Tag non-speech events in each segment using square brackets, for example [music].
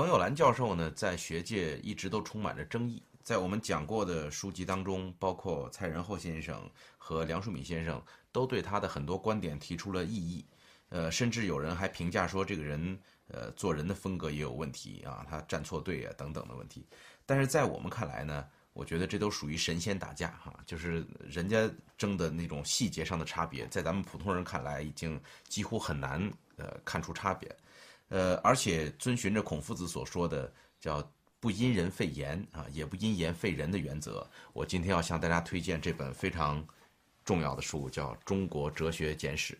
冯友兰教授呢，在学界一直都充满着争议。在我们讲过的书籍当中，包括蔡仁厚先生和梁漱溟先生，都对他的很多观点提出了异议。呃，甚至有人还评价说，这个人呃做人的风格也有问题啊，他站错队啊等等的问题。但是在我们看来呢，我觉得这都属于神仙打架哈，就是人家争的那种细节上的差别，在咱们普通人看来已经几乎很难呃看出差别。呃，而且遵循着孔夫子所说的叫“不因人废言”啊，也不因言废人的原则。我今天要向大家推荐这本非常重要的书，叫《中国哲学简史》。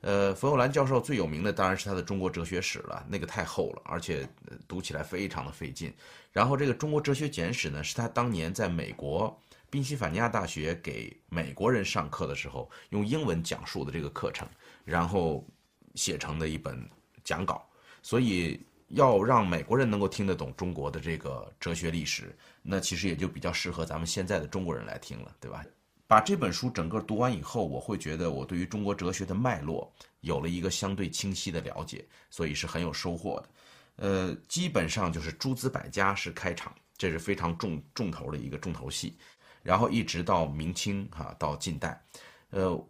呃，冯友兰教授最有名的当然是他的《中国哲学史》了，那个太厚了，而且读起来非常的费劲。然后这个《中国哲学简史》呢，是他当年在美国宾夕法尼亚大学给美国人上课的时候用英文讲述的这个课程，然后写成的一本讲稿。所以要让美国人能够听得懂中国的这个哲学历史，那其实也就比较适合咱们现在的中国人来听了，对吧？把这本书整个读完以后，我会觉得我对于中国哲学的脉络有了一个相对清晰的了解，所以是很有收获的。呃，基本上就是诸子百家是开场，这是非常重重头的一个重头戏，然后一直到明清哈到近代，呃。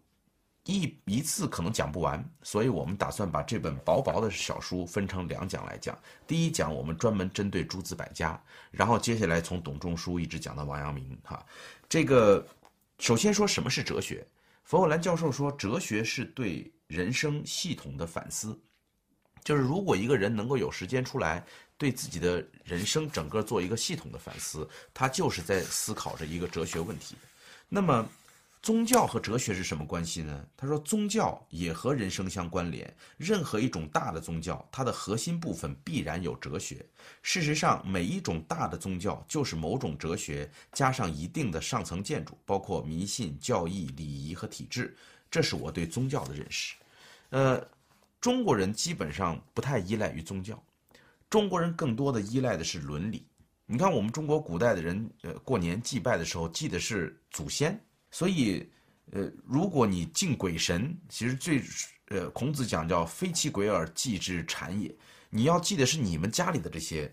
一一次可能讲不完，所以我们打算把这本薄薄的小书分成两讲来讲。第一讲我们专门针对诸子百家，然后接下来从董仲舒一直讲到王阳明。哈，这个首先说什么是哲学？冯友兰教授说，哲学是对人生系统的反思，就是如果一个人能够有时间出来对自己的人生整个做一个系统的反思，他就是在思考着一个哲学问题。那么。宗教和哲学是什么关系呢？他说，宗教也和人生相关联。任何一种大的宗教，它的核心部分必然有哲学。事实上，每一种大的宗教就是某种哲学加上一定的上层建筑，包括迷信、教义、礼仪和体制。这是我对宗教的认识。呃，中国人基本上不太依赖于宗教，中国人更多的依赖的是伦理。你看，我们中国古代的人，呃，过年祭拜的时候祭的是祖先。所以，呃，如果你敬鬼神，其实最，呃，孔子讲叫“非其鬼而祭之谄也”，你要祭的是你们家里的这些，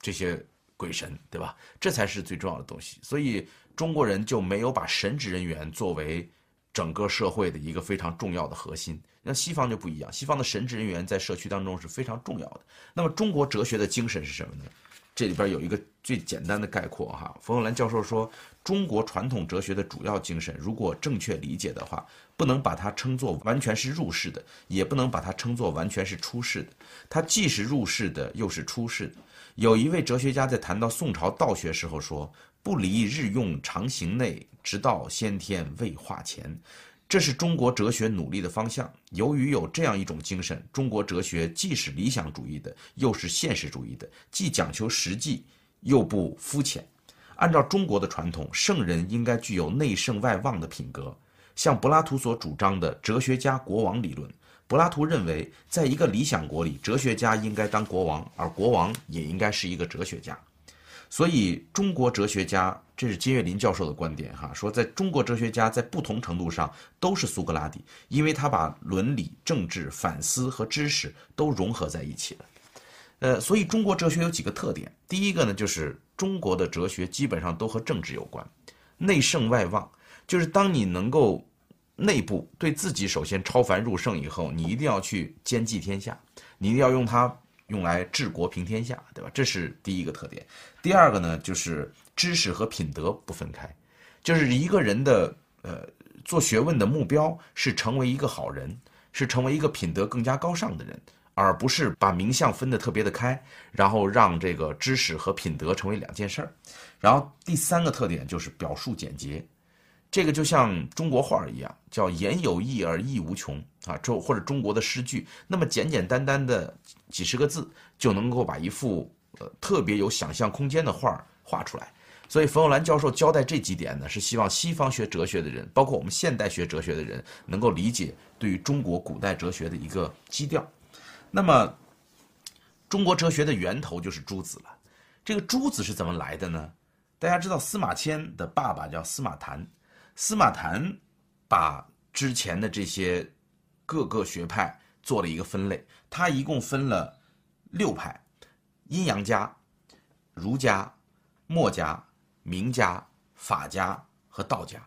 这些鬼神，对吧？这才是最重要的东西。所以中国人就没有把神职人员作为整个社会的一个非常重要的核心。那西方就不一样，西方的神职人员在社区当中是非常重要的。那么中国哲学的精神是什么呢？这里边有一个最简单的概括哈，冯友兰教授说，中国传统哲学的主要精神，如果正确理解的话，不能把它称作完全是入世的，也不能把它称作完全是出世的，它既是入世的，又是出世的。有一位哲学家在谈到宋朝道学时候说：“不离日用常行内，直到先天未化前。”这是中国哲学努力的方向。由于有这样一种精神，中国哲学既是理想主义的，又是现实主义的，既讲求实际，又不肤浅。按照中国的传统，圣人应该具有内圣外望的品格，像柏拉图所主张的哲学家国王理论。柏拉图认为，在一个理想国里，哲学家应该当国王，而国王也应该是一个哲学家。所以，中国哲学家，这是金岳霖教授的观点，哈，说在中国哲学家在不同程度上都是苏格拉底，因为他把伦理、政治、反思和知识都融合在一起了。呃，所以中国哲学有几个特点，第一个呢，就是中国的哲学基本上都和政治有关，内圣外望，就是当你能够内部对自己首先超凡入圣以后，你一定要去兼济天下，你一定要用它。用来治国平天下，对吧？这是第一个特点。第二个呢，就是知识和品德不分开，就是一个人的呃做学问的目标是成为一个好人，是成为一个品德更加高尚的人，而不是把名相分得特别的开，然后让这个知识和品德成为两件事儿。然后第三个特点就是表述简洁。这个就像中国画一样，叫言有意而意无穷啊，中或者中国的诗句，那么简简单单的几十个字就能够把一幅呃特别有想象空间的画画出来。所以冯友兰教授交代这几点呢，是希望西方学哲学的人，包括我们现代学哲学的人，能够理解对于中国古代哲学的一个基调。那么，中国哲学的源头就是诸子了。这个诸子是怎么来的呢？大家知道司马迁的爸爸叫司马谈。司马谈把之前的这些各个学派做了一个分类，他一共分了六派，阴阳家、儒家、墨家、名家、法家和道家。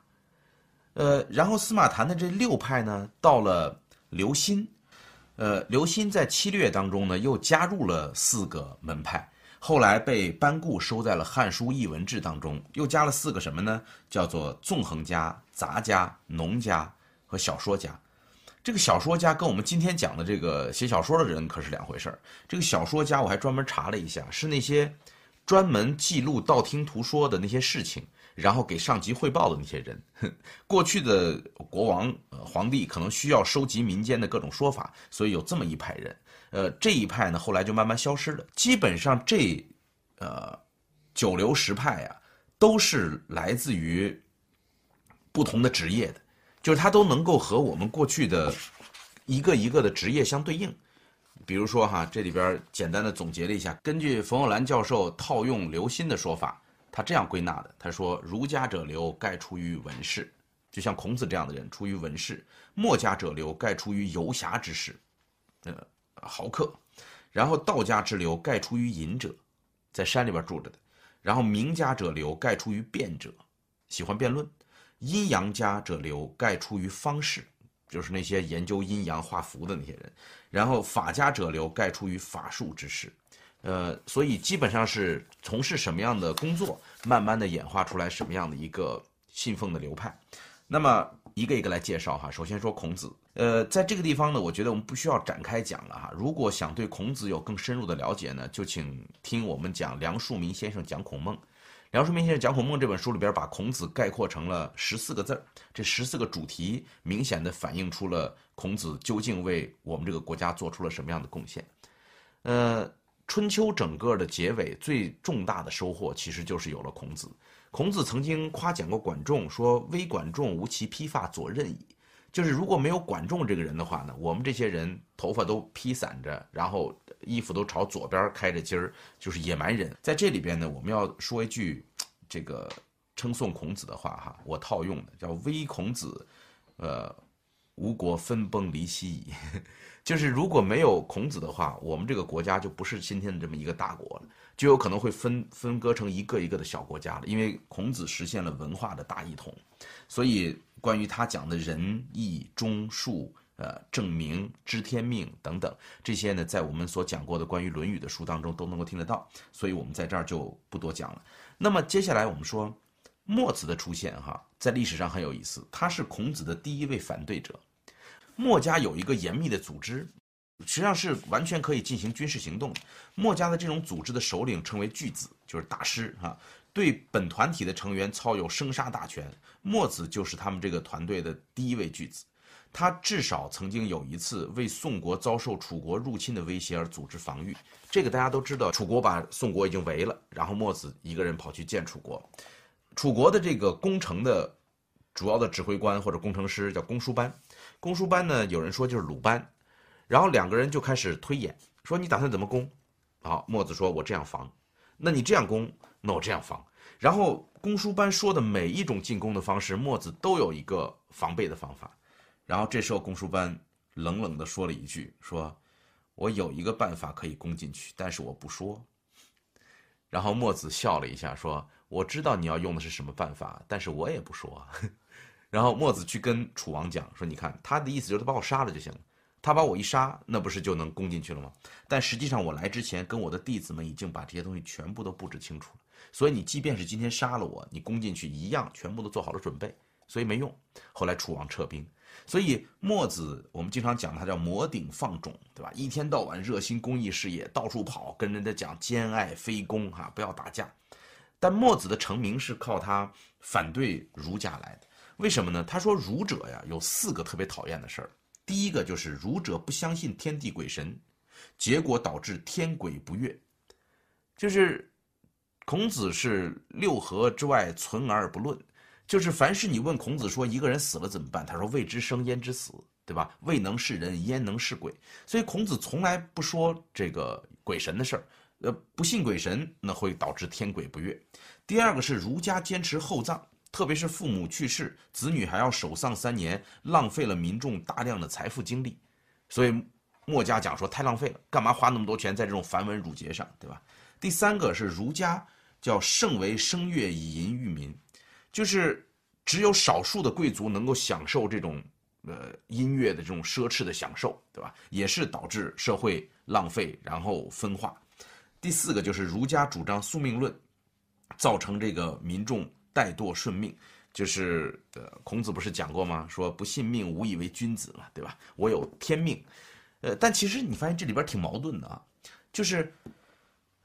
呃，然后司马谈的这六派呢，到了刘歆，呃，刘歆在七略当中呢，又加入了四个门派，后来被班固收在了《汉书艺文志》当中，又加了四个什么呢？叫做纵横家、杂家、农家和小说家。这个小说家跟我们今天讲的这个写小说的人可是两回事儿。这个小说家我还专门查了一下，是那些专门记录道听途说的那些事情。然后给上级汇报的那些人，[laughs] 过去的国王、呃皇帝可能需要收集民间的各种说法，所以有这么一派人。呃，这一派呢，后来就慢慢消失了。基本上这，呃，九流十派呀，都是来自于不同的职业的，就是他都能够和我们过去的一个一个的职业相对应。比如说哈，这里边简单的总结了一下，根据冯友兰教授套用刘歆的说法。他这样归纳的，他说：“儒家者流，盖出于文士，就像孔子这样的人出于文士；墨家者流，盖出于游侠之士，呃，豪客；然后道家之流，盖出于隐者，在山里边住着的；然后名家者流，盖出于辩者，喜欢辩论；阴阳家者流，盖出于方士，就是那些研究阴阳画符的那些人；然后法家者流，盖出于法术之士。”呃，所以基本上是从事什么样的工作，慢慢的演化出来什么样的一个信奉的流派。那么一个一个来介绍哈。首先说孔子，呃，在这个地方呢，我觉得我们不需要展开讲了哈。如果想对孔子有更深入的了解呢，就请听我们讲梁漱溟先生讲孔孟。梁漱溟先生讲孔孟这本书里边，把孔子概括成了十四个字儿，这十四个主题明显的反映出了孔子究竟为我们这个国家做出了什么样的贡献。呃。春秋整个的结尾最重大的收获，其实就是有了孔子。孔子曾经夸奖过管仲，说：“微管仲，无其披发左衽矣。”就是如果没有管仲这个人的话呢，我们这些人头发都披散着，然后衣服都朝左边开着襟儿，就是野蛮人。在这里边呢，我们要说一句这个称颂孔子的话哈，我套用的叫“微孔子，呃，吴国分崩离析矣。[laughs] ”就是如果没有孔子的话，我们这个国家就不是今天的这么一个大国了，就有可能会分分割成一个一个的小国家了。因为孔子实现了文化的大一统，所以关于他讲的仁义忠恕、呃正名知天命等等这些呢，在我们所讲过的关于《论语》的书当中都能够听得到，所以我们在这儿就不多讲了。那么接下来我们说墨子的出现，哈，在历史上很有意思，他是孔子的第一位反对者。墨家有一个严密的组织，实际上是完全可以进行军事行动的。墨家的这种组织的首领称为巨子，就是大师啊，对本团体的成员操有生杀大权。墨子就是他们这个团队的第一位巨子，他至少曾经有一次为宋国遭受楚国入侵的威胁而组织防御。这个大家都知道，楚国把宋国已经围了，然后墨子一个人跑去见楚国。楚国的这个攻城的主要的指挥官或者工程师叫公输班。公输班呢？有人说就是鲁班，然后两个人就开始推演，说你打算怎么攻？好，墨子说：“我这样防。”那你这样攻，那我这样防。然后公输班说的每一种进攻的方式，墨子都有一个防备的方法。然后这时候公输班冷冷地说了一句：“说我有一个办法可以攻进去，但是我不说。”然后墨子笑了一下，说：“我知道你要用的是什么办法，但是我也不说。”然后墨子去跟楚王讲说：“你看，他的意思就是他把我杀了就行了。他把我一杀，那不是就能攻进去了吗？但实际上我来之前，跟我的弟子们已经把这些东西全部都布置清楚了。所以你即便是今天杀了我，你攻进去一样，全部都做好了准备，所以没用。后来楚王撤兵。所以墨子，我们经常讲他叫摩顶放踵，对吧？一天到晚热心公益事业，到处跑，跟人家讲兼爱非攻，哈，不要打架。但墨子的成名是靠他反对儒家来的。”为什么呢？他说儒者呀有四个特别讨厌的事儿。第一个就是儒者不相信天地鬼神，结果导致天鬼不悦。就是孔子是六合之外存而不论，就是凡是你问孔子说一个人死了怎么办，他说未知生焉知死，对吧？未能是人焉能是鬼？所以孔子从来不说这个鬼神的事儿。呃，不信鬼神那会导致天鬼不悦。第二个是儒家坚持厚葬。特别是父母去世，子女还要守丧三年，浪费了民众大量的财富精力，所以墨家讲说太浪费了，干嘛花那么多钱在这种繁文缛节上，对吧？第三个是儒家叫圣为声乐以淫育民，就是只有少数的贵族能够享受这种呃音乐的这种奢侈的享受，对吧？也是导致社会浪费，然后分化。第四个就是儒家主张宿命论，造成这个民众怠惰顺命。就是呃，孔子不是讲过吗？说不信命，无以为君子嘛，对吧？我有天命。呃，但其实你发现这里边挺矛盾的啊，就是，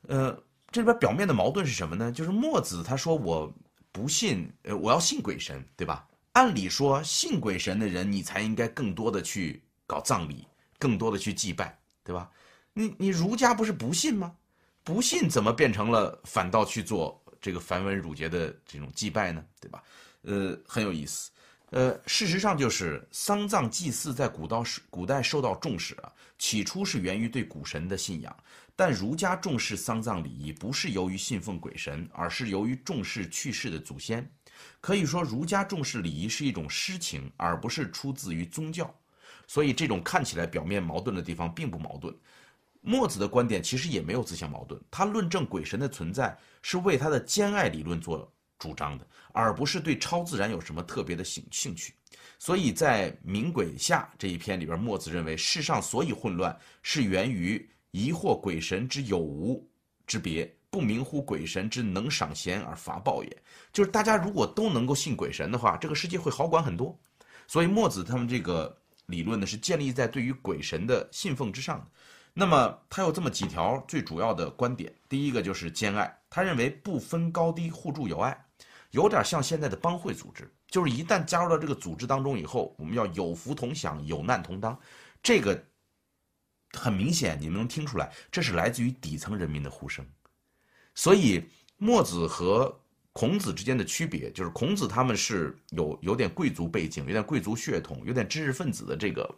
呃，这里边表面的矛盾是什么呢？就是墨子他说我不信，呃，我要信鬼神，对吧？按理说信鬼神的人，你才应该更多的去搞葬礼，更多的去祭拜，对吧？你你儒家不是不信吗？不信怎么变成了反倒去做这个繁文缛节的这种祭拜呢？对吧？呃，很有意思。呃，事实上就是丧葬祭祀在古道古代受到重视啊。起初是源于对古神的信仰，但儒家重视丧葬礼仪，不是由于信奉鬼神，而是由于重视去世的祖先。可以说，儒家重视礼仪是一种诗情，而不是出自于宗教。所以，这种看起来表面矛盾的地方并不矛盾。墨子的观点其实也没有自相矛盾，他论证鬼神的存在是为他的兼爱理论做主张的，而不是对超自然有什么特别的兴兴趣。所以在《明鬼下》这一篇里边，墨子认为世上所以混乱，是源于疑惑鬼神之有无之别，不明乎鬼神之能赏贤而罚暴也。就是大家如果都能够信鬼神的话，这个世界会好管很多。所以墨子他们这个理论呢，是建立在对于鬼神的信奉之上的。那么他有这么几条最主要的观点，第一个就是兼爱，他认为不分高低，互助友爱。有点像现在的帮会组织，就是一旦加入到这个组织当中以后，我们要有福同享，有难同当。这个很明显，你们能听出来，这是来自于底层人民的呼声。所以，墨子和孔子之间的区别，就是孔子他们是有有点贵族背景，有点贵族血统，有点知识分子的这个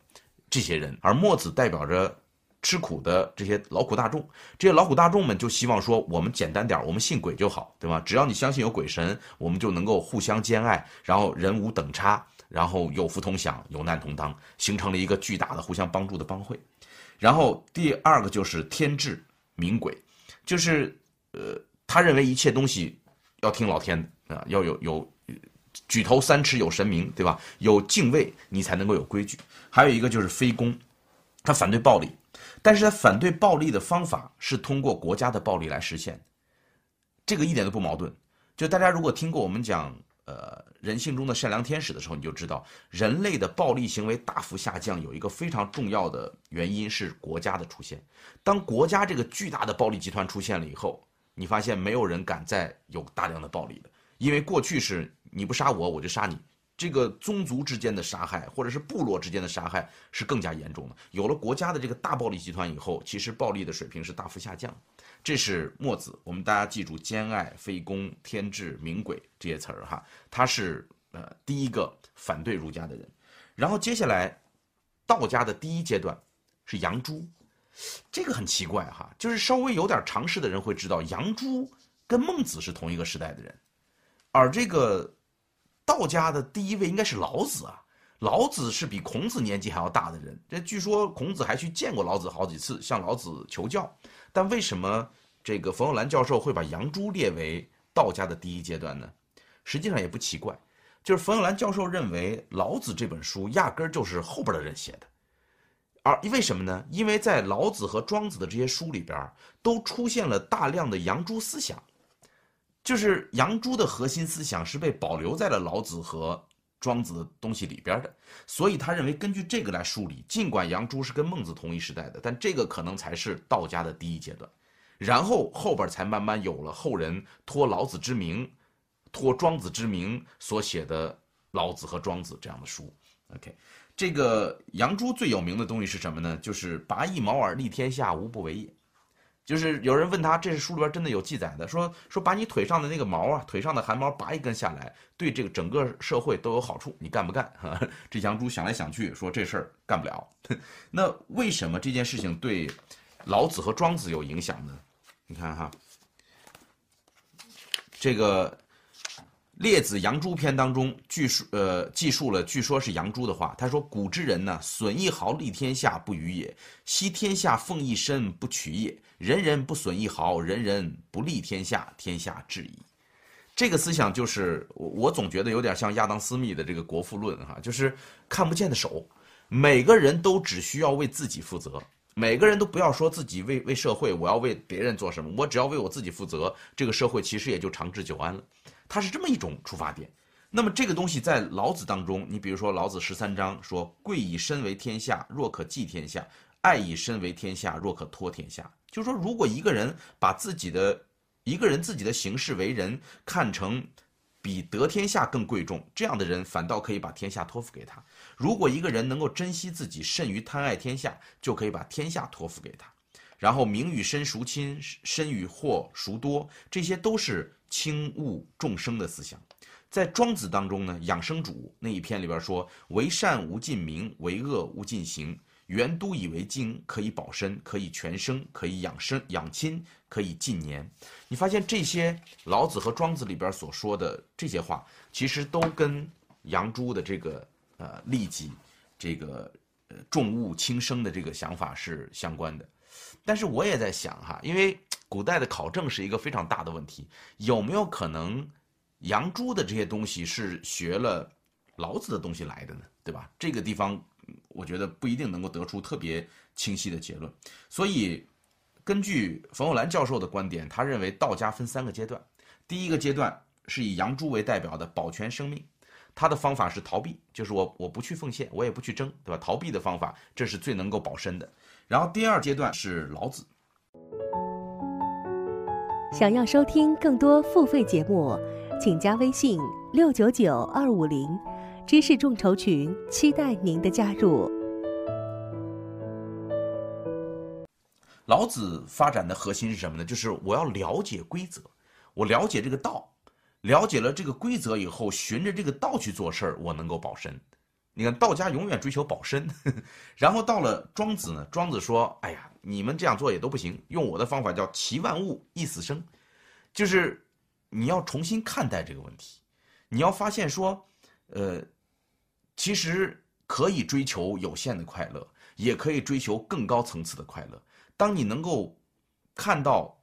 这些人，而墨子代表着。吃苦的这些劳苦大众，这些劳苦大众们就希望说，我们简单点，我们信鬼就好，对吧？只要你相信有鬼神，我们就能够互相兼爱，然后人无等差，然后有福同享，有难同当，形成了一个巨大的互相帮助的帮会。然后第二个就是天智明鬼，就是呃，他认为一切东西要听老天的啊，要有有举头三尺有神明，对吧？有敬畏，你才能够有规矩。还有一个就是非攻，他反对暴力。但是他反对暴力的方法是通过国家的暴力来实现，这个一点都不矛盾。就大家如果听过我们讲呃人性中的善良天使的时候，你就知道人类的暴力行为大幅下降，有一个非常重要的原因是国家的出现。当国家这个巨大的暴力集团出现了以后，你发现没有人敢再有大量的暴力了，因为过去是你不杀我，我就杀你。这个宗族之间的杀害，或者是部落之间的杀害，是更加严重的。有了国家的这个大暴力集团以后，其实暴力的水平是大幅下降。这是墨子，我们大家记住“兼爱”“非攻”“天志”“明鬼”这些词儿哈。他是呃第一个反对儒家的人。然后接下来，道家的第一阶段是杨朱，这个很奇怪哈，就是稍微有点常识的人会知道，杨朱跟孟子是同一个时代的人，而这个。道家的第一位应该是老子啊，老子是比孔子年纪还要大的人。这据说孔子还去见过老子好几次，向老子求教。但为什么这个冯友兰教授会把杨朱列为道家的第一阶段呢？实际上也不奇怪，就是冯友兰教授认为老子这本书压根儿就是后边的人写的，而为什么呢？因为在老子和庄子的这些书里边，都出现了大量的杨朱思想。就是杨朱的核心思想是被保留在了老子和庄子的东西里边的，所以他认为根据这个来梳理，尽管杨朱是跟孟子同一时代的，但这个可能才是道家的第一阶段，然后后边才慢慢有了后人托老子之名，托庄子之名所写的老子和庄子这样的书。OK，这个杨朱最有名的东西是什么呢？就是拔一毛而立天下，无不为也。就是有人问他，这是书里边真的有记载的，说说把你腿上的那个毛啊，腿上的汗毛拔一根下来，对这个整个社会都有好处，你干不干？[laughs] 这杨朱想来想去，说这事儿干不了。[laughs] 那为什么这件事情对老子和庄子有影响呢？你看哈，这个列子杨朱篇当中据说呃记述了，据说是杨朱的话。他说：“古之人呢，损一毫利天下不与也；惜天下奉一身不取也。人人不损一毫，人人不利天下，天下治矣。”这个思想就是我我总觉得有点像亚当斯密的这个《国富论》哈，就是看不见的手，每个人都只需要为自己负责，每个人都不要说自己为为社会，我要为别人做什么，我只要为我自己负责，这个社会其实也就长治久安了。它是这么一种出发点。那么这个东西在老子当中，你比如说老子十三章说：“贵以身为天下，若可寄天下；爱以身为天下，若可托天下。”就是说，如果一个人把自己的一个人自己的行事为人看成比得天下更贵重，这样的人反倒可以把天下托付给他。如果一个人能够珍惜自己，甚于贪爱天下，就可以把天下托付给他。然后名与身孰亲，身与祸孰多，这些都是。轻物众生的思想，在庄子当中呢，养生主那一篇里边说：“为善无尽名，为恶无尽行。原都以为经，可以保身，可以全生，可以养生养亲，可以尽年。”你发现这些老子和庄子里边所说的这些话，其实都跟杨朱的这个呃利己、这个呃重物轻生的这个想法是相关的。但是我也在想哈，因为。古代的考证是一个非常大的问题，有没有可能杨朱的这些东西是学了老子的东西来的呢？对吧？这个地方我觉得不一定能够得出特别清晰的结论。所以，根据冯友兰教授的观点，他认为道家分三个阶段。第一个阶段是以杨朱为代表的保全生命，他的方法是逃避，就是我我不去奉献，我也不去争，对吧？逃避的方法，这是最能够保身的。然后第二阶段是老子。想要收听更多付费节目，请加微信六九九二五零知识众筹群，期待您的加入。老子发展的核心是什么呢？就是我要了解规则，我了解这个道，了解了这个规则以后，循着这个道去做事儿，我能够保身。你看道家永远追求保身，[laughs] 然后到了庄子呢，庄子说：“哎呀。”你们这样做也都不行，用我的方法叫“齐万物，一死生”，就是你要重新看待这个问题，你要发现说，呃，其实可以追求有限的快乐，也可以追求更高层次的快乐。当你能够看到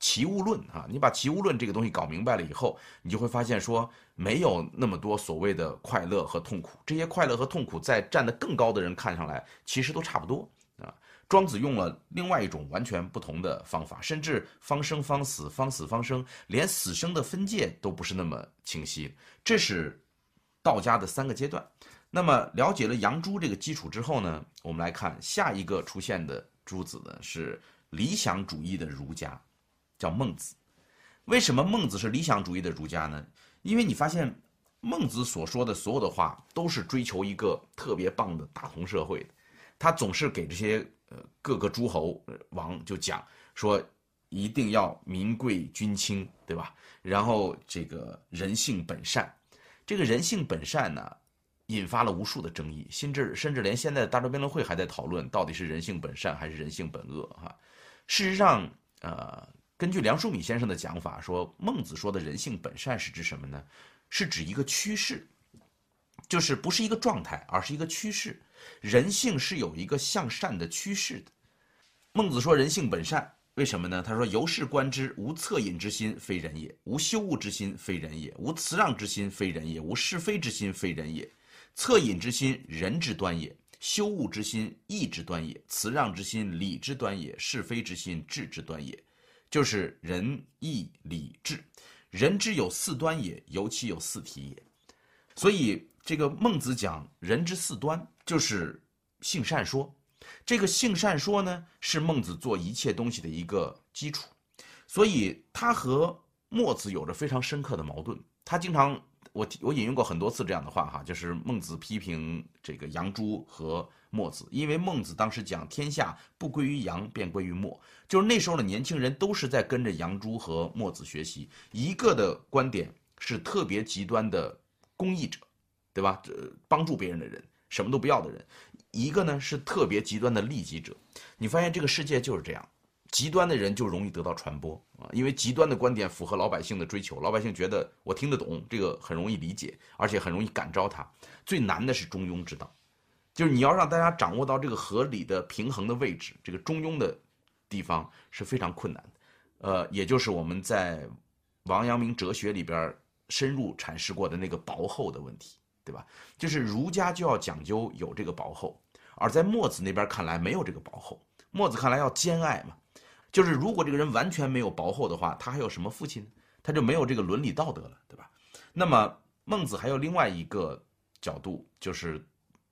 齐物论啊，你把齐物论这个东西搞明白了以后，你就会发现说，没有那么多所谓的快乐和痛苦，这些快乐和痛苦在站得更高的人看上来，其实都差不多啊。庄子用了另外一种完全不同的方法，甚至方生方死，方死方生，连死生的分界都不是那么清晰。这是道家的三个阶段。那么了解了杨朱这个基础之后呢，我们来看下一个出现的诸子呢是理想主义的儒家，叫孟子。为什么孟子是理想主义的儒家呢？因为你发现孟子所说的所有的话都是追求一个特别棒的大同社会，他总是给这些。呃，各个诸侯王就讲说，一定要民贵君轻，对吧？然后这个人性本善，这个人性本善呢，引发了无数的争议，甚至甚至连现在的大周辩论会还在讨论，到底是人性本善还是人性本恶？哈，事实上，呃，根据梁漱溟先生的讲法，说孟子说的人性本善是指什么呢？是指一个趋势，就是不是一个状态，而是一个趋势。人性是有一个向善的趋势的。孟子说：“人性本善，为什么呢？”他说：“由是观之，无恻隐之心，非人也；无羞恶之心，非人也；无辞让之心，非人也；无是非之心，非人也。恻隐之心，人之端也；羞恶之心，义之端也；辞让之心，礼之端也；是非之心，智之端也。就是仁义礼智，人之有四端也，尤其有四体也。所以。”这个孟子讲人之四端，就是性善说。这个性善说呢，是孟子做一切东西的一个基础。所以他和墨子有着非常深刻的矛盾。他经常，我我引用过很多次这样的话哈，就是孟子批评这个杨朱和墨子，因为孟子当时讲天下不归于杨，便归于墨，就是那时候的年轻人都是在跟着杨朱和墨子学习。一个的观点是特别极端的公益者。对吧？这帮助别人的人，什么都不要的人，一个呢是特别极端的利己者。你发现这个世界就是这样，极端的人就容易得到传播啊，因为极端的观点符合老百姓的追求，老百姓觉得我听得懂，这个很容易理解，而且很容易感召他。最难的是中庸之道，就是你要让大家掌握到这个合理的平衡的位置，这个中庸的地方是非常困难的。呃，也就是我们在王阳明哲学里边深入阐释过的那个薄厚的问题，对吧？就是儒家就要讲究有这个薄厚，而在墨子那边看来没有这个薄厚，墨子看来要兼爱嘛。就是如果这个人完全没有薄厚的话，他还有什么父亲？他就没有这个伦理道德了，对吧？那么孟子还有另外一个角度，就是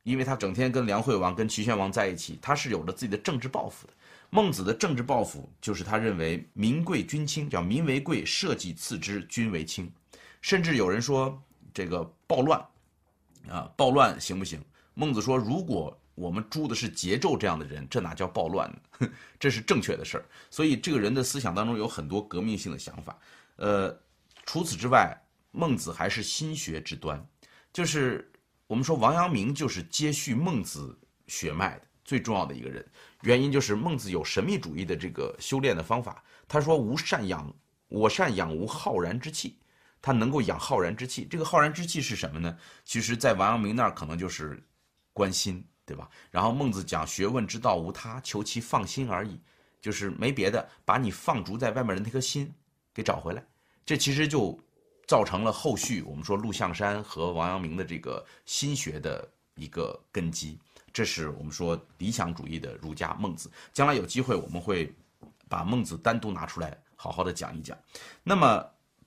因为他整天跟梁惠王、跟齐宣王在一起，他是有着自己的政治抱负的。孟子的政治抱负就是他认为民贵君轻，叫民为贵，社稷次之，君为轻。甚至有人说这个暴乱，啊，暴乱行不行？孟子说，如果我们诛的是桀纣这样的人，这哪叫暴乱呢？[laughs] 这是正确的事儿。所以这个人的思想当中有很多革命性的想法。呃，除此之外，孟子还是心学之端，就是我们说王阳明就是接续孟子血脉的最重要的一个人。原因就是孟子有神秘主义的这个修炼的方法。他说：“无善养，我善养无浩然之气。”他能够养浩然之气。这个浩然之气是什么呢？其实，在王阳明那儿可能就是关心。对吧？然后孟子讲学问之道无他，求其放心而已，就是没别的，把你放逐在外面的那颗心给找回来。这其实就造成了后续我们说陆象山和王阳明的这个心学的一个根基。这是我们说理想主义的儒家孟子。将来有机会我们会把孟子单独拿出来好好的讲一讲。那么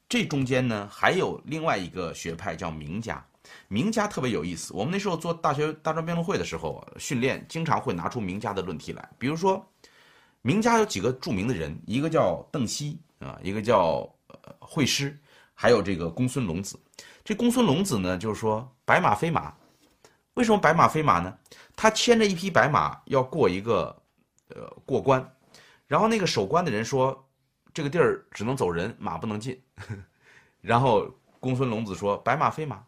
这中间呢，还有另外一个学派叫名家。名家特别有意思。我们那时候做大学大专辩论会的时候，训练经常会拿出名家的论题来。比如说，名家有几个著名的人，一个叫邓析啊，一个叫惠施，还有这个公孙龙子。这公孙龙子呢，就是说白马非马。为什么白马非马呢？他牵着一匹白马要过一个呃过关，然后那个守关的人说，这个地儿只能走人，马不能进。[laughs] 然后公孙龙子说，白马非马。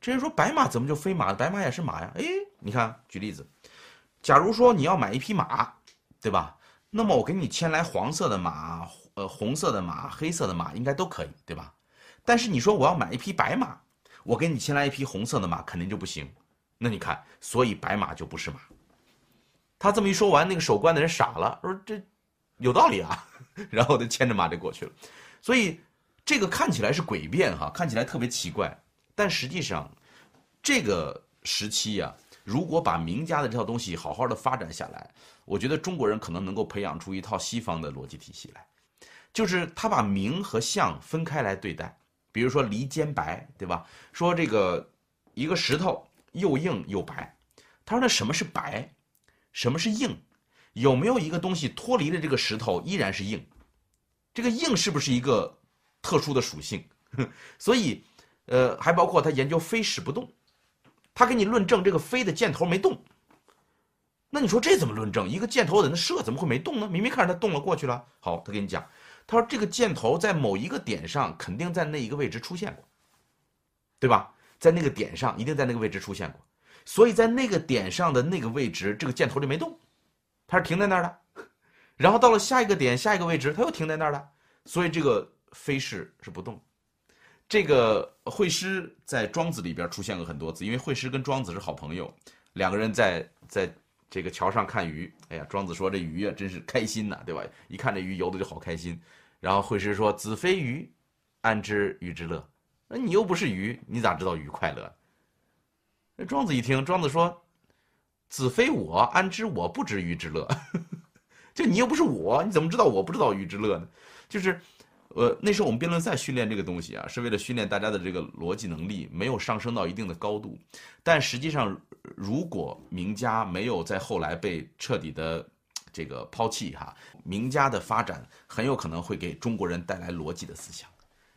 这人说：“白马怎么就非马？白马也是马呀！哎，你看，举例子，假如说你要买一匹马，对吧？那么我给你牵来黄色的马，呃，红色的马，黑色的马，应该都可以，对吧？但是你说我要买一匹白马，我给你牵来一匹红色的马，肯定就不行。那你看，所以白马就不是马。他这么一说完，那个守关的人傻了，说这有道理啊，[laughs] 然后就牵着马就过去了。所以这个看起来是诡辩哈，看起来特别奇怪。”但实际上，这个时期呀，如果把名家的这套东西好好的发展下来，我觉得中国人可能能够培养出一套西方的逻辑体系来，就是他把名和相分开来对待。比如说离间白，对吧？说这个一个石头又硬又白，他说那什么是白，什么是硬？有没有一个东西脱离了这个石头依然是硬？这个硬是不是一个特殊的属性？[laughs] 所以。呃，还包括他研究飞矢不动，他给你论证这个飞的箭头没动。那你说这怎么论证？一个箭头在那射，怎么会没动呢？明明看着它动了过去了。好，他给你讲，他说这个箭头在某一个点上，肯定在那一个位置出现过，对吧？在那个点上，一定在那个位置出现过，所以在那个点上的那个位置，这个箭头就没动，它是停在那儿的。然后到了下一个点，下一个位置，它又停在那儿了，所以这个飞势是不动。这个惠施在庄子里边出现过很多次，因为惠施跟庄子是好朋友，两个人在在这个桥上看鱼。哎呀，庄子说这鱼啊真是开心呐，对吧？一看这鱼游的就好开心。然后惠施说：“子非鱼，安知鱼之乐？那你又不是鱼，你咋知道鱼快乐？”庄子一听，庄子说：“子非我，安知我不知鱼之乐？[laughs] 就你又不是我，你怎么知道我不知道鱼之乐呢？就是。”呃，那时候我们辩论赛训练这个东西啊，是为了训练大家的这个逻辑能力，没有上升到一定的高度。但实际上，如果名家没有在后来被彻底的这个抛弃哈，名家的发展很有可能会给中国人带来逻辑的思想，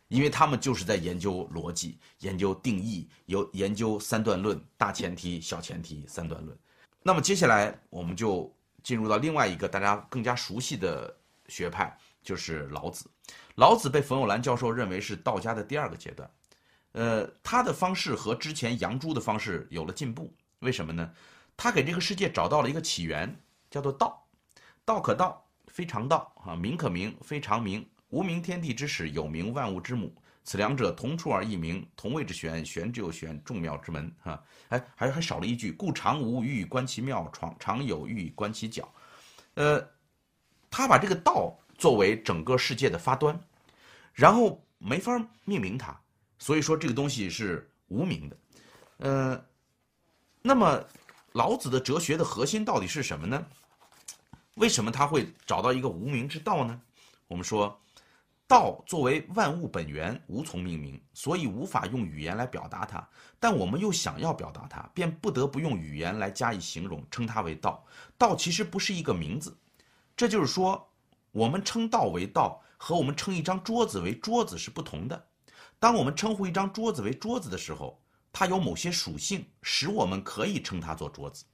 因为他们就是在研究逻辑、研究定义、有研究三段论、大前提、小前提三段论。那么接下来我们就进入到另外一个大家更加熟悉的学派，就是老子。老子被冯友兰教授认为是道家的第二个阶段，呃，他的方式和之前杨朱的方式有了进步。为什么呢？他给这个世界找到了一个起源，叫做道。道可道，非常道啊，名可名，非常名。无名，天地之始；有名，万物之母。此两者，同出而异名，同谓之玄。玄之又玄，众妙之门啊！哎，还还少了一句，故常无欲以观其妙，常常有欲以观其角。呃，他把这个道作为整个世界的发端，然后没法命名它，所以说这个东西是无名的。呃，那么老子的哲学的核心到底是什么呢？为什么他会找到一个无名之道呢？我们说。道作为万物本源，无从命名，所以无法用语言来表达它。但我们又想要表达它，便不得不用语言来加以形容，称它为道。道其实不是一个名字，这就是说，我们称道为道，和我们称一张桌子为桌子是不同的。当我们称呼一张桌子为桌子的时候，它有某些属性，使我们可以称它做桌子。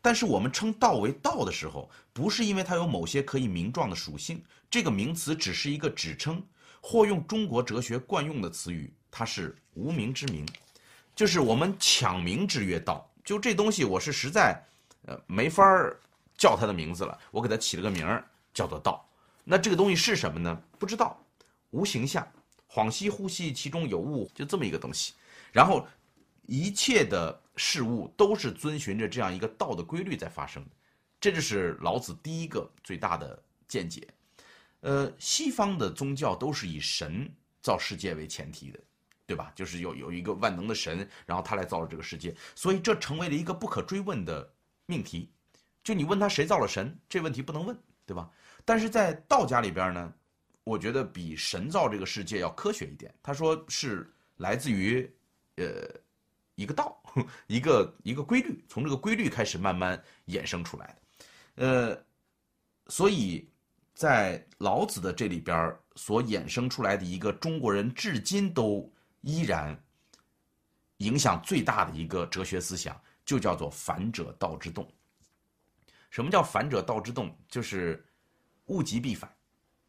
但是我们称道为道的时候，不是因为它有某些可以名状的属性，这个名词只是一个指称，或用中国哲学惯用的词语，它是无名之名，就是我们抢名之曰道。就这东西，我是实在，呃，没法儿叫它的名字了，我给它起了个名儿，叫做道。那这个东西是什么呢？不知道，无形象，恍兮惚兮，其中有物，就这么一个东西。然后，一切的。事物都是遵循着这样一个道的规律在发生的，这就是老子第一个最大的见解。呃，西方的宗教都是以神造世界为前提的，对吧？就是有有一个万能的神，然后他来造了这个世界，所以这成为了一个不可追问的命题。就你问他谁造了神，这问题不能问，对吧？但是在道家里边呢，我觉得比神造这个世界要科学一点。他说是来自于，呃。一个道，一个一个规律，从这个规律开始慢慢衍生出来的，呃，所以在老子的这里边所衍生出来的一个中国人至今都依然影响最大的一个哲学思想，就叫做“反者道之动”。什么叫“反者道之动”？就是物极必反，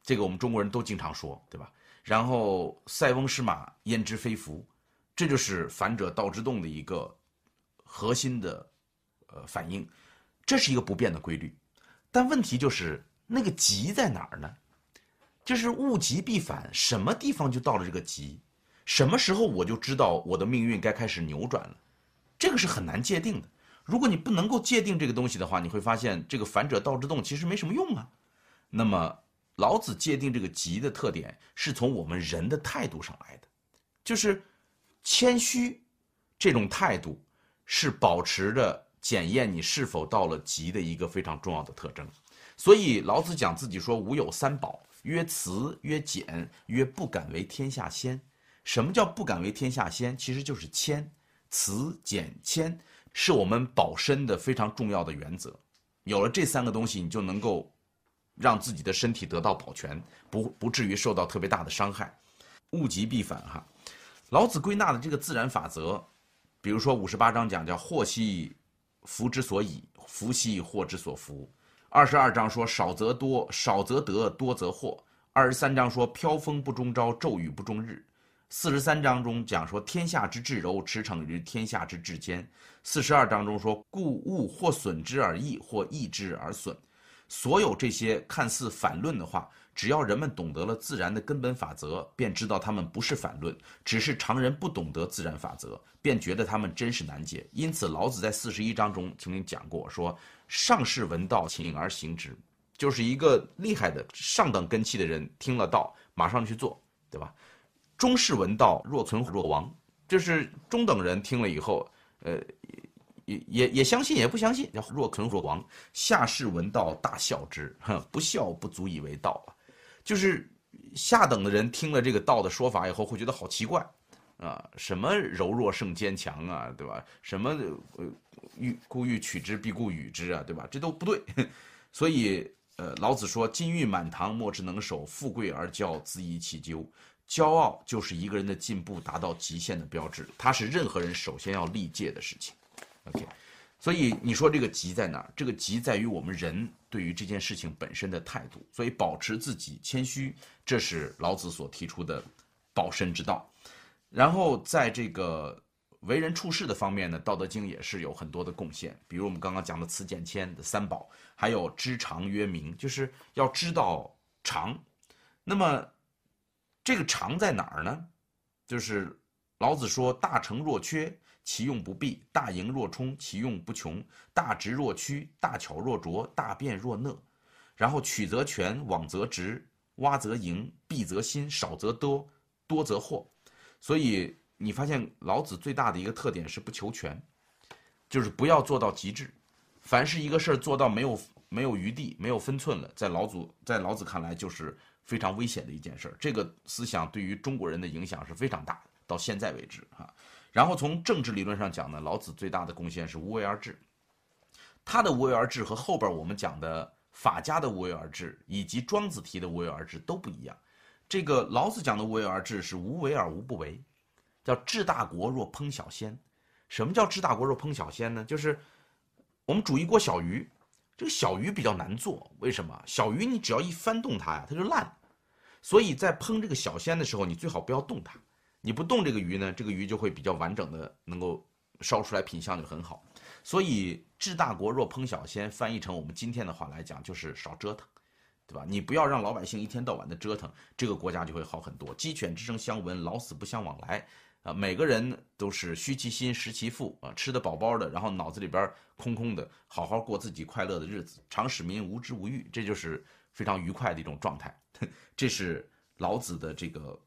这个我们中国人都经常说，对吧？然后“塞翁失马，焉知非福”。这就是反者道之动的一个核心的呃反应，这是一个不变的规律。但问题就是那个极在哪儿呢？就是物极必反，什么地方就到了这个极？什么时候我就知道我的命运该开始扭转了？这个是很难界定的。如果你不能够界定这个东西的话，你会发现这个反者道之动其实没什么用啊。那么老子界定这个极的特点是从我们人的态度上来的，就是。谦虚，这种态度是保持着检验你是否到了极的一个非常重要的特征。所以老子讲自己说：“吾有三宝，曰慈，曰俭，曰不敢为天下先。”什么叫不敢为天下先？其实就是谦。慈、俭、谦是我们保身的非常重要的原则。有了这三个东西，你就能够让自己的身体得到保全，不不至于受到特别大的伤害。物极必反，哈。老子归纳的这个自然法则，比如说五十八章讲叫“祸兮福之所以，福兮祸之所伏”；二十二章说“少则多，少则得，多则祸”；二十三章说“飘风不终朝，骤雨不终日”；四十三章中讲说“天下之至柔，驰骋于天下之至坚”；四十二章中说“故物或损之而益，或益之而损”。所有这些看似反论的话。只要人们懂得了自然的根本法则，便知道他们不是反论，只是常人不懂得自然法则，便觉得他们真是难解。因此，老子在四十一章中曾经讲过，说：“上士闻道，请而行之。”就是一个厉害的上等根器的人听了道，马上去做，对吧？中士闻道，若存若亡。就是中等人听了以后，呃，也也也相信，也不相信，叫若存若亡。下士闻道，大笑之，哼，不笑不足以为道啊。就是下等的人听了这个道的说法以后，会觉得好奇怪，啊，什么柔弱胜坚强啊，对吧？什么呃欲故欲取之，必固与之啊，对吧？这都不对。[laughs] 所以，呃，老子说：“金玉满堂，莫之能守；富贵而骄，自遗其咎。”骄傲就是一个人的进步达到极限的标志，它是任何人首先要立戒的事情。OK。所以你说这个急在哪儿？这个急在于我们人对于这件事情本身的态度。所以保持自己谦虚，这是老子所提出的保身之道。然后在这个为人处事的方面呢，《道德经》也是有很多的贡献。比如我们刚刚讲的“辞简谦”的三宝，还有“知常曰明”，就是要知道常。那么这个常在哪儿呢？就是老子说：“大成若缺，其用不弊；大盈若冲，其用不穷；大直若屈，大巧若拙，大辩若讷。”然后曲则全，枉则直，洼则盈，敝则新，少则多，多则惑。所以你发现老子最大的一个特点是不求全，就是不要做到极致。凡是一个事儿做到没有没有余地、没有分寸了，在老祖在老子看来就是非常危险的一件事儿。这个思想对于中国人的影响是非常大的，到现在为止哈。然后从政治理论上讲呢，老子最大的贡献是无为而治。他的无为而治和后边我们讲的。法家的无为而治以及庄子提的无为而治都不一样。这个老子讲的无为而治是无为而无不为，叫治大国若烹小鲜。什么叫治大国若烹小鲜呢？就是我们煮一锅小鱼，这个小鱼比较难做，为什么？小鱼你只要一翻动它呀，它就烂。所以在烹这个小鲜的时候，你最好不要动它。你不动这个鱼呢，这个鱼就会比较完整的能够烧出来，品相就很好。所以，治大国若烹小鲜，翻译成我们今天的话来讲，就是少折腾，对吧？你不要让老百姓一天到晚的折腾，这个国家就会好很多。鸡犬之声相闻，老死不相往来。啊，每个人都是虚其心，实其腹啊，吃得饱饱的，然后脑子里边空空的，好好过自己快乐的日子。常使民无知无欲，这就是非常愉快的一种状态。[laughs] 这是老子的这个。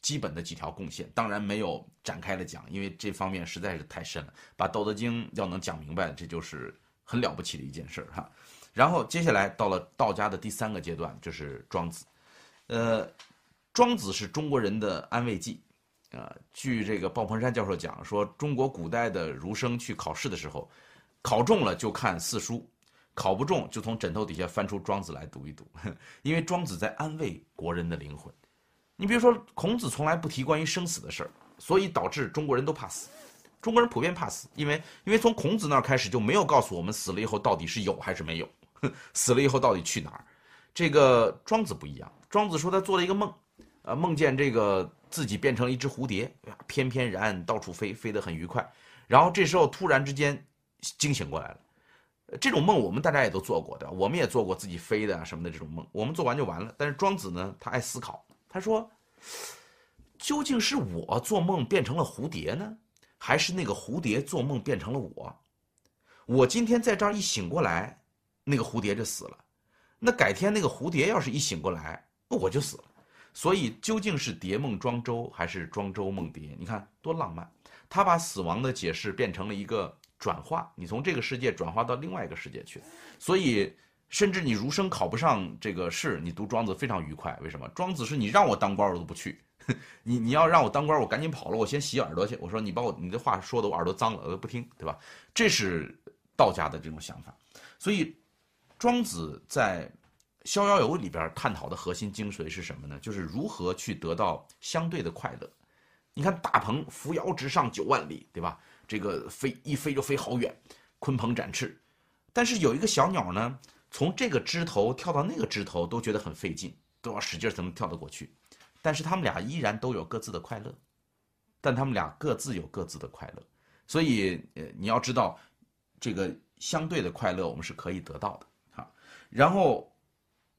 基本的几条贡献，当然没有展开了讲，因为这方面实在是太深了。把《道德经》要能讲明白，这就是很了不起的一件事哈。然后接下来到了道家的第三个阶段，就是庄子。呃，庄子是中国人的安慰剂啊。据这个鲍鹏山教授讲说，中国古代的儒生去考试的时候，考中了就看四书，考不中就从枕头底下翻出庄子来读一读，[laughs] 因为庄子在安慰国人的灵魂。你比如说，孔子从来不提关于生死的事儿，所以导致中国人都怕死。中国人普遍怕死，因为因为从孔子那儿开始就没有告诉我们死了以后到底是有还是没有，死了以后到底去哪儿。这个庄子不一样，庄子说他做了一个梦，呃，梦见这个自己变成了一只蝴蝶，翩翩然到处飞，飞得很愉快。然后这时候突然之间惊醒过来了。这种梦我们大家也都做过的，我们也做过自己飞的啊什么的这种梦，我们做完就完了。但是庄子呢，他爱思考。他说：“究竟是我做梦变成了蝴蝶呢，还是那个蝴蝶做梦变成了我？我今天在这儿一醒过来，那个蝴蝶就死了。那改天那个蝴蝶要是一醒过来，我就死了。所以究竟是蝶梦庄周，还是庄周梦蝶？你看多浪漫！他把死亡的解释变成了一个转化，你从这个世界转化到另外一个世界去。所以。”甚至你儒生考不上这个试，你读庄子非常愉快。为什么？庄子是你让我当官我都不去，[laughs] 你你要让我当官我赶紧跑了，我先洗耳朵去。我说你把我你的话说的我耳朵脏了，我都不听，对吧？这是道家的这种想法。所以，庄子在《逍遥游》里边探讨的核心精髓是什么呢？就是如何去得到相对的快乐。你看大鹏扶摇直上九万里，对吧？这个飞一飞就飞好远，鲲鹏展翅。但是有一个小鸟呢？从这个枝头跳到那个枝头都觉得很费劲，都要使劲才能跳得过去。但是他们俩依然都有各自的快乐，但他们俩各自有各自的快乐。所以，呃，你要知道，这个相对的快乐我们是可以得到的。哈，然后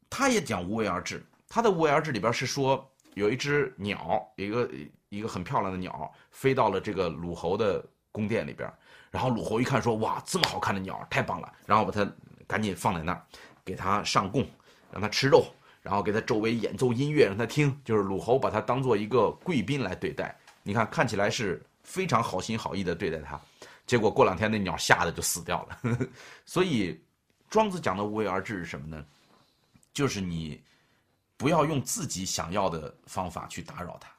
他也讲无为而治，他的无为而治里边是说有一只鸟，一个一个很漂亮的鸟飞到了这个鲁侯的宫殿里边，然后鲁侯一看说：“哇，这么好看的鸟，太棒了！”然后把它。赶紧放在那儿，给他上供，让他吃肉，然后给他周围演奏音乐，让他听。就是鲁侯把他当做一个贵宾来对待。你看，看起来是非常好心好意的对待他，结果过两天那鸟吓得就死掉了。[laughs] 所以，庄子讲的无为而治是什么呢？就是你不要用自己想要的方法去打扰他，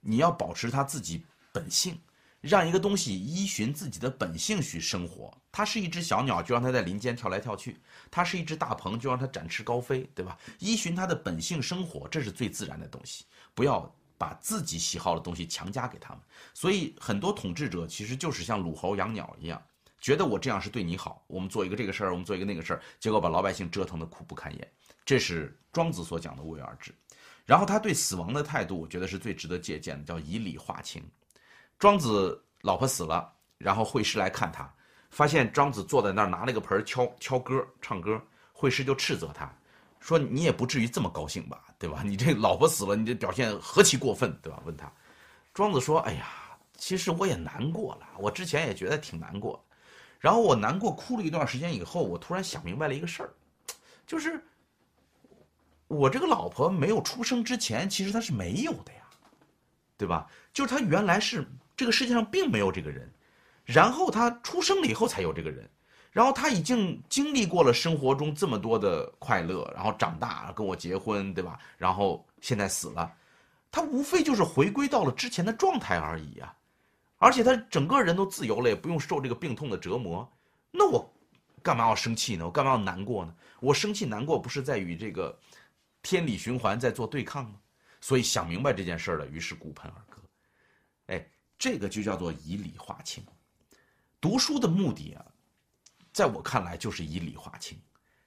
你要保持他自己本性。让一个东西依循自己的本性去生活，它是一只小鸟，就让它在林间跳来跳去；它是一只大鹏，就让它展翅高飞，对吧？依循它的本性生活，这是最自然的东西。不要把自己喜好的东西强加给他们。所以，很多统治者其实就是像鲁侯养鸟一样，觉得我这样是对你好，我们做一个这个事儿，我们做一个那个事儿，结果把老百姓折腾得苦不堪言。这是庄子所讲的无为而治。然后他对死亡的态度，我觉得是最值得借鉴的，叫以理化情。庄子老婆死了，然后惠施来看他，发现庄子坐在那儿拿了个盆敲敲歌唱歌，惠施就斥责他，说你也不至于这么高兴吧，对吧？你这老婆死了，你这表现何其过分，对吧？问他，庄子说，哎呀，其实我也难过了，我之前也觉得挺难过，然后我难过哭了一段时间以后，我突然想明白了一个事儿，就是。我这个老婆没有出生之前，其实她是没有的呀，对吧？就是她原来是这个世界上并没有这个人，然后他出生了以后才有这个人，然后他已经经历过了生活中这么多的快乐，然后长大跟我结婚，对吧？然后现在死了，他无非就是回归到了之前的状态而已啊，而且他整个人都自由了，也不用受这个病痛的折磨，那我干嘛要生气呢？我干嘛要难过呢？我生气难过不是在于这个。天理循环在做对抗吗？所以想明白这件事了，于是骨盆而。这个就叫做以理化情。读书的目的啊，在我看来就是以理化情，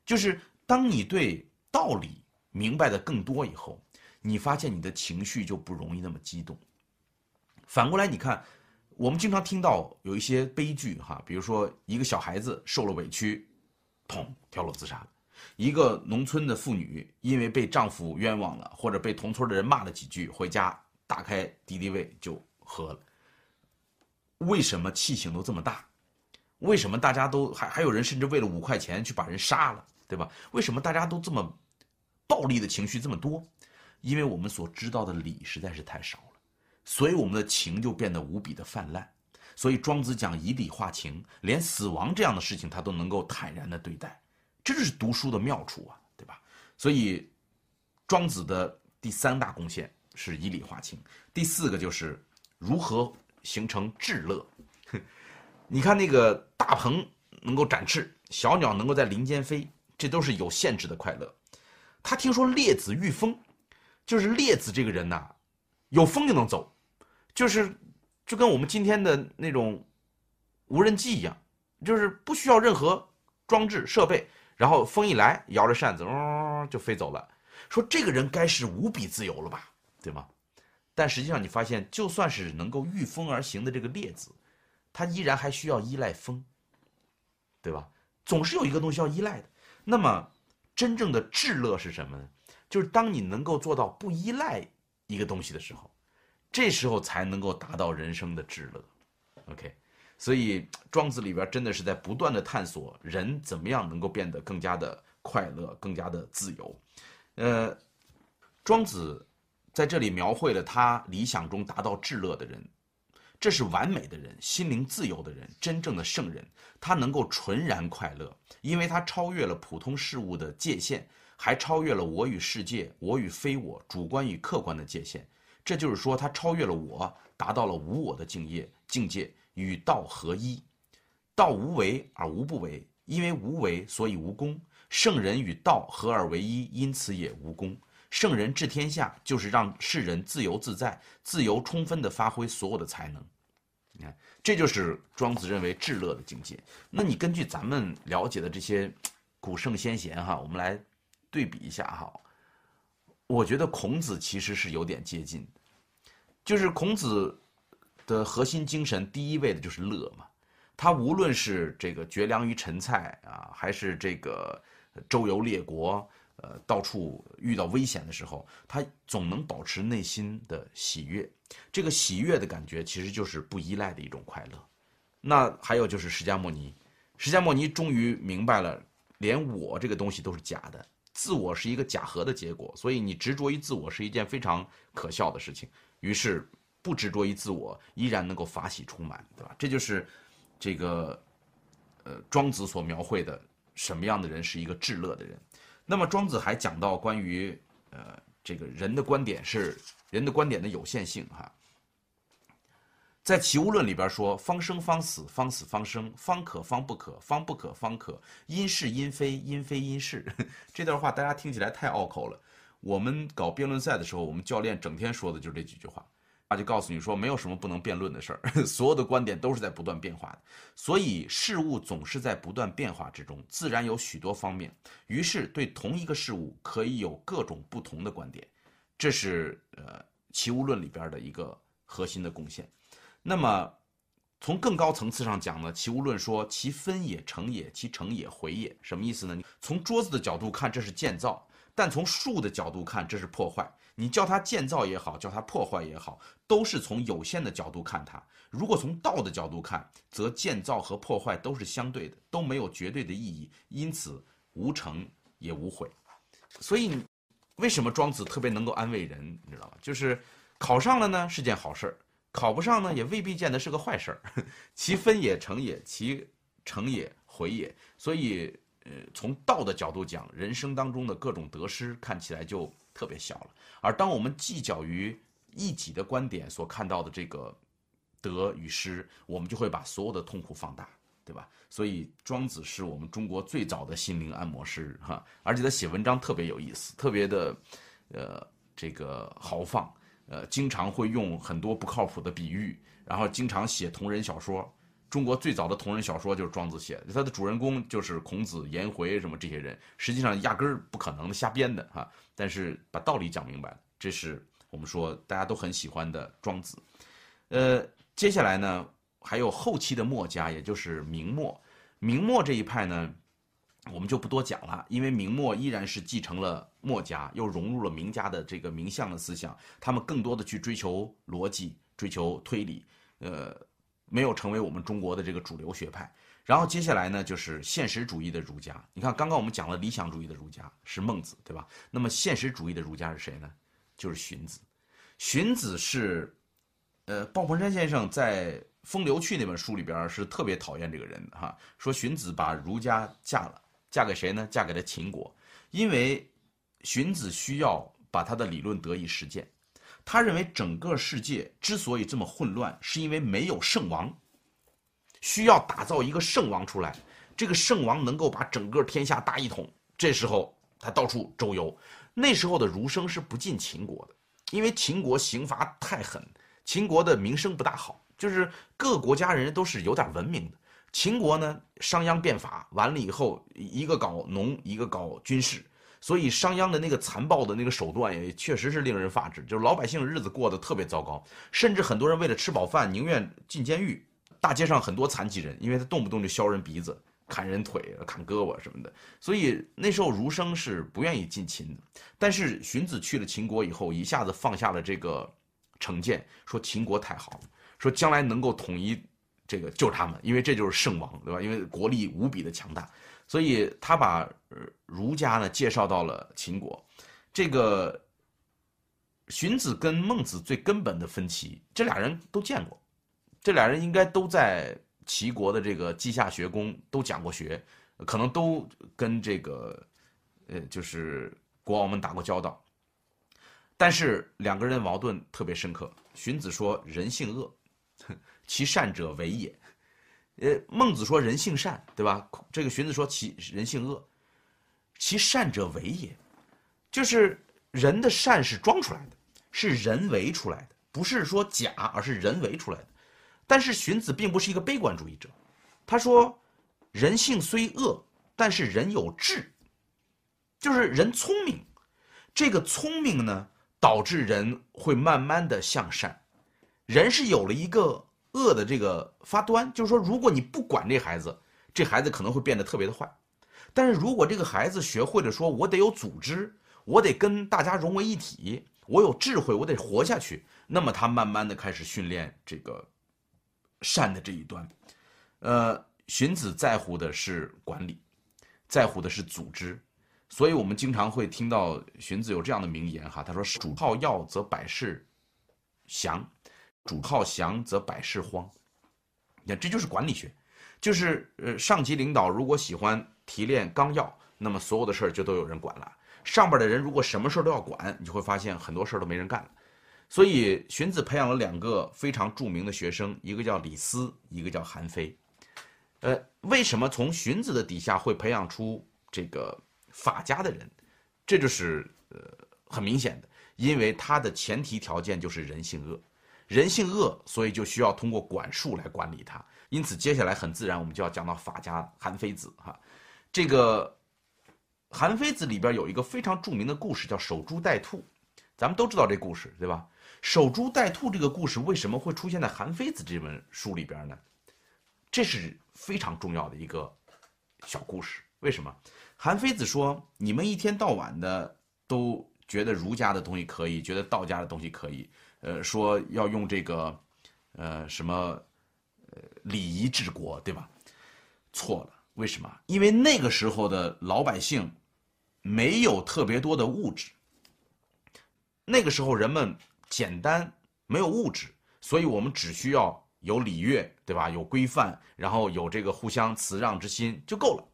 就是当你对道理明白的更多以后，你发现你的情绪就不容易那么激动。反过来，你看，我们经常听到有一些悲剧哈，比如说一个小孩子受了委屈，砰跳楼自杀。一个农村的妇女，因为被丈夫冤枉了，或者被同村的人骂了几句，回家打开敌敌畏就喝了。为什么气性都这么大？为什么大家都还还有人甚至为了五块钱去把人杀了，对吧？为什么大家都这么暴力的情绪这么多？因为我们所知道的理实在是太少了，所以我们的情就变得无比的泛滥。所以庄子讲以理化情，连死亡这样的事情他都能够坦然的对待。这就是读书的妙处啊，对吧？所以，庄子的第三大贡献是以理化情，第四个就是如何形成至乐。你看那个大鹏能够展翅，小鸟能够在林间飞，这都是有限制的快乐。他听说列子御风，就是列子这个人呐，有风就能走，就是就跟我们今天的那种无人机一样，就是不需要任何装置设备。然后风一来，摇着扇子，嗡，就飞走了。说这个人该是无比自由了吧，对吗？但实际上，你发现，就算是能够御风而行的这个列子，他依然还需要依赖风，对吧？总是有一个东西要依赖的。那么，真正的至乐是什么呢？就是当你能够做到不依赖一个东西的时候，这时候才能够达到人生的至乐。OK。所以，庄子里边真的是在不断的探索人怎么样能够变得更加的快乐、更加的自由。呃，庄子在这里描绘了他理想中达到至乐的人，这是完美的人，心灵自由的人，真正的圣人。他能够纯然快乐，因为他超越了普通事物的界限，还超越了我与世界、我与非我、主观与客观的界限。这就是说，他超越了我，达到了无我的境界境界。与道合一，道无为而无不为，因为无为，所以无功。圣人与道合而为一，因此也无功。圣人治天下，就是让世人自由自在、自由充分地发挥所有的才能。你看，这就是庄子认为至乐的境界。那你根据咱们了解的这些古圣先贤哈，我们来对比一下哈。我觉得孔子其实是有点接近，就是孔子。的核心精神，第一位的就是乐嘛。他无论是这个绝粮于陈蔡啊，还是这个周游列国，呃，到处遇到危险的时候，他总能保持内心的喜悦。这个喜悦的感觉，其实就是不依赖的一种快乐。那还有就是释迦牟尼，释迦牟尼终于明白了，连我这个东西都是假的，自我是一个假合的结果，所以你执着于自我是一件非常可笑的事情。于是。不执着于自我，依然能够法喜充满，对吧？这就是这个呃庄子所描绘的什么样的人是一个至乐的人。那么庄子还讲到关于呃这个人的观点是人的观点的有限性哈。在《齐物论》里边说：“方生方死，方死方生，方可方不可，方不可方可，因是因非，因非因是。[laughs] ”这段话大家听起来太拗口了。我们搞辩论赛的时候，我们教练整天说的就是这几句话。他就告诉你说，没有什么不能辩论的事儿，[laughs] 所有的观点都是在不断变化的，所以事物总是在不断变化之中，自然有许多方面，于是对同一个事物可以有各种不同的观点，这是呃《齐物论》里边的一个核心的贡献。那么，从更高层次上讲呢，齐物论说其分也成也，其成也回也，什么意思呢？从桌子的角度看，这是建造；但从树的角度看，这是破坏。你叫它建造也好，叫它破坏也好，都是从有限的角度看它。如果从道的角度看，则建造和破坏都是相对的，都没有绝对的意义，因此无成也无毁。所以，为什么庄子特别能够安慰人？你知道吗？就是考上了呢是件好事儿，考不上呢也未必见得是个坏事儿。[laughs] 其分也成也，其成也毁也。所以，呃，从道的角度讲，人生当中的各种得失看起来就特别小了。而当我们计较于一己的观点所看到的这个得与失，我们就会把所有的痛苦放大，对吧？所以庄子是我们中国最早的心灵按摩师，哈，而且他写文章特别有意思，特别的，呃，这个豪放，呃，经常会用很多不靠谱的比喻，然后经常写同人小说。中国最早的同人小说就是庄子写的，他的主人公就是孔子、颜回什么这些人，实际上压根儿不可能，瞎编的哈。但是把道理讲明白，这是我们说大家都很喜欢的庄子。呃，接下来呢，还有后期的墨家，也就是明末。明末这一派呢，我们就不多讲了，因为明末依然是继承了墨家，又融入了名家的这个名相的思想，他们更多的去追求逻辑、追求推理，呃。没有成为我们中国的这个主流学派，然后接下来呢，就是现实主义的儒家。你看，刚刚我们讲了理想主义的儒家是孟子，对吧？那么现实主义的儒家是谁呢？就是荀子。荀子是，呃，鲍鹏山先生在《风流趣》那本书里边是特别讨厌这个人的哈，说荀子把儒家嫁了，嫁给谁呢？嫁给了秦国，因为荀子需要把他的理论得以实践。他认为整个世界之所以这么混乱，是因为没有圣王，需要打造一个圣王出来。这个圣王能够把整个天下大一统。这时候他到处周游。那时候的儒生是不进秦国的，因为秦国刑罚太狠，秦国的名声不大好，就是各国家人都是有点文明的。秦国呢，商鞅变法完了以后，一个搞农，一个搞军事。所以商鞅的那个残暴的那个手段也确实是令人发指，就是老百姓日子过得特别糟糕，甚至很多人为了吃饱饭宁愿进监狱。大街上很多残疾人，因为他动不动就削人鼻子、砍人腿、砍胳膊什么的。所以那时候儒生是不愿意进秦的。但是荀子去了秦国以后，一下子放下了这个成见，说秦国太好了，说将来能够统一这个就是他们，因为这就是圣王，对吧？因为国力无比的强大。所以他把儒家呢介绍到了秦国，这个荀子跟孟子最根本的分歧，这俩人都见过，这俩人应该都在齐国的这个稷下学宫都讲过学，可能都跟这个呃就是国王们打过交道，但是两个人矛盾特别深刻。荀子说人性恶，[laughs] 其善者为也。呃，孟子说人性善，对吧？这个荀子说其人性恶，其善者为也，就是人的善是装出来的，是人为出来的，不是说假，而是人为出来的。但是荀子并不是一个悲观主义者，他说人性虽恶，但是人有智，就是人聪明，这个聪明呢，导致人会慢慢的向善，人是有了一个。恶的这个发端，就是说，如果你不管这孩子，这孩子可能会变得特别的坏。但是如果这个孩子学会了说，我得有组织，我得跟大家融为一体，我有智慧，我得活下去，那么他慢慢的开始训练这个善的这一端。呃，荀子在乎的是管理，在乎的是组织，所以我们经常会听到荀子有这样的名言哈，他说：“主好要则百事祥。”主好祥则百事荒，你看这就是管理学，就是呃上级领导如果喜欢提炼纲要，那么所有的事儿就都有人管了。上边的人如果什么事儿都要管，你就会发现很多事儿都没人干了。所以荀子培养了两个非常著名的学生，一个叫李斯，一个叫韩非。呃，为什么从荀子的底下会培养出这个法家的人？这就是呃很明显的，因为他的前提条件就是人性恶。人性恶，所以就需要通过管束来管理他。因此，接下来很自然，我们就要讲到法家韩非子哈。这个韩非子里边有一个非常著名的故事，叫守株待兔。咱们都知道这故事，对吧？守株待兔这个故事为什么会出现在《韩非子》这本书里边呢？这是非常重要的一个小故事。为什么？韩非子说：“你们一天到晚的都觉得儒家的东西可以，觉得道家的东西可以，呃，说要用这个，呃，什么，礼仪治国，对吧？错了。为什么？因为那个时候的老百姓没有特别多的物质，那个时候人们简单，没有物质，所以我们只需要有礼乐，对吧？有规范，然后有这个互相辞让之心就够了。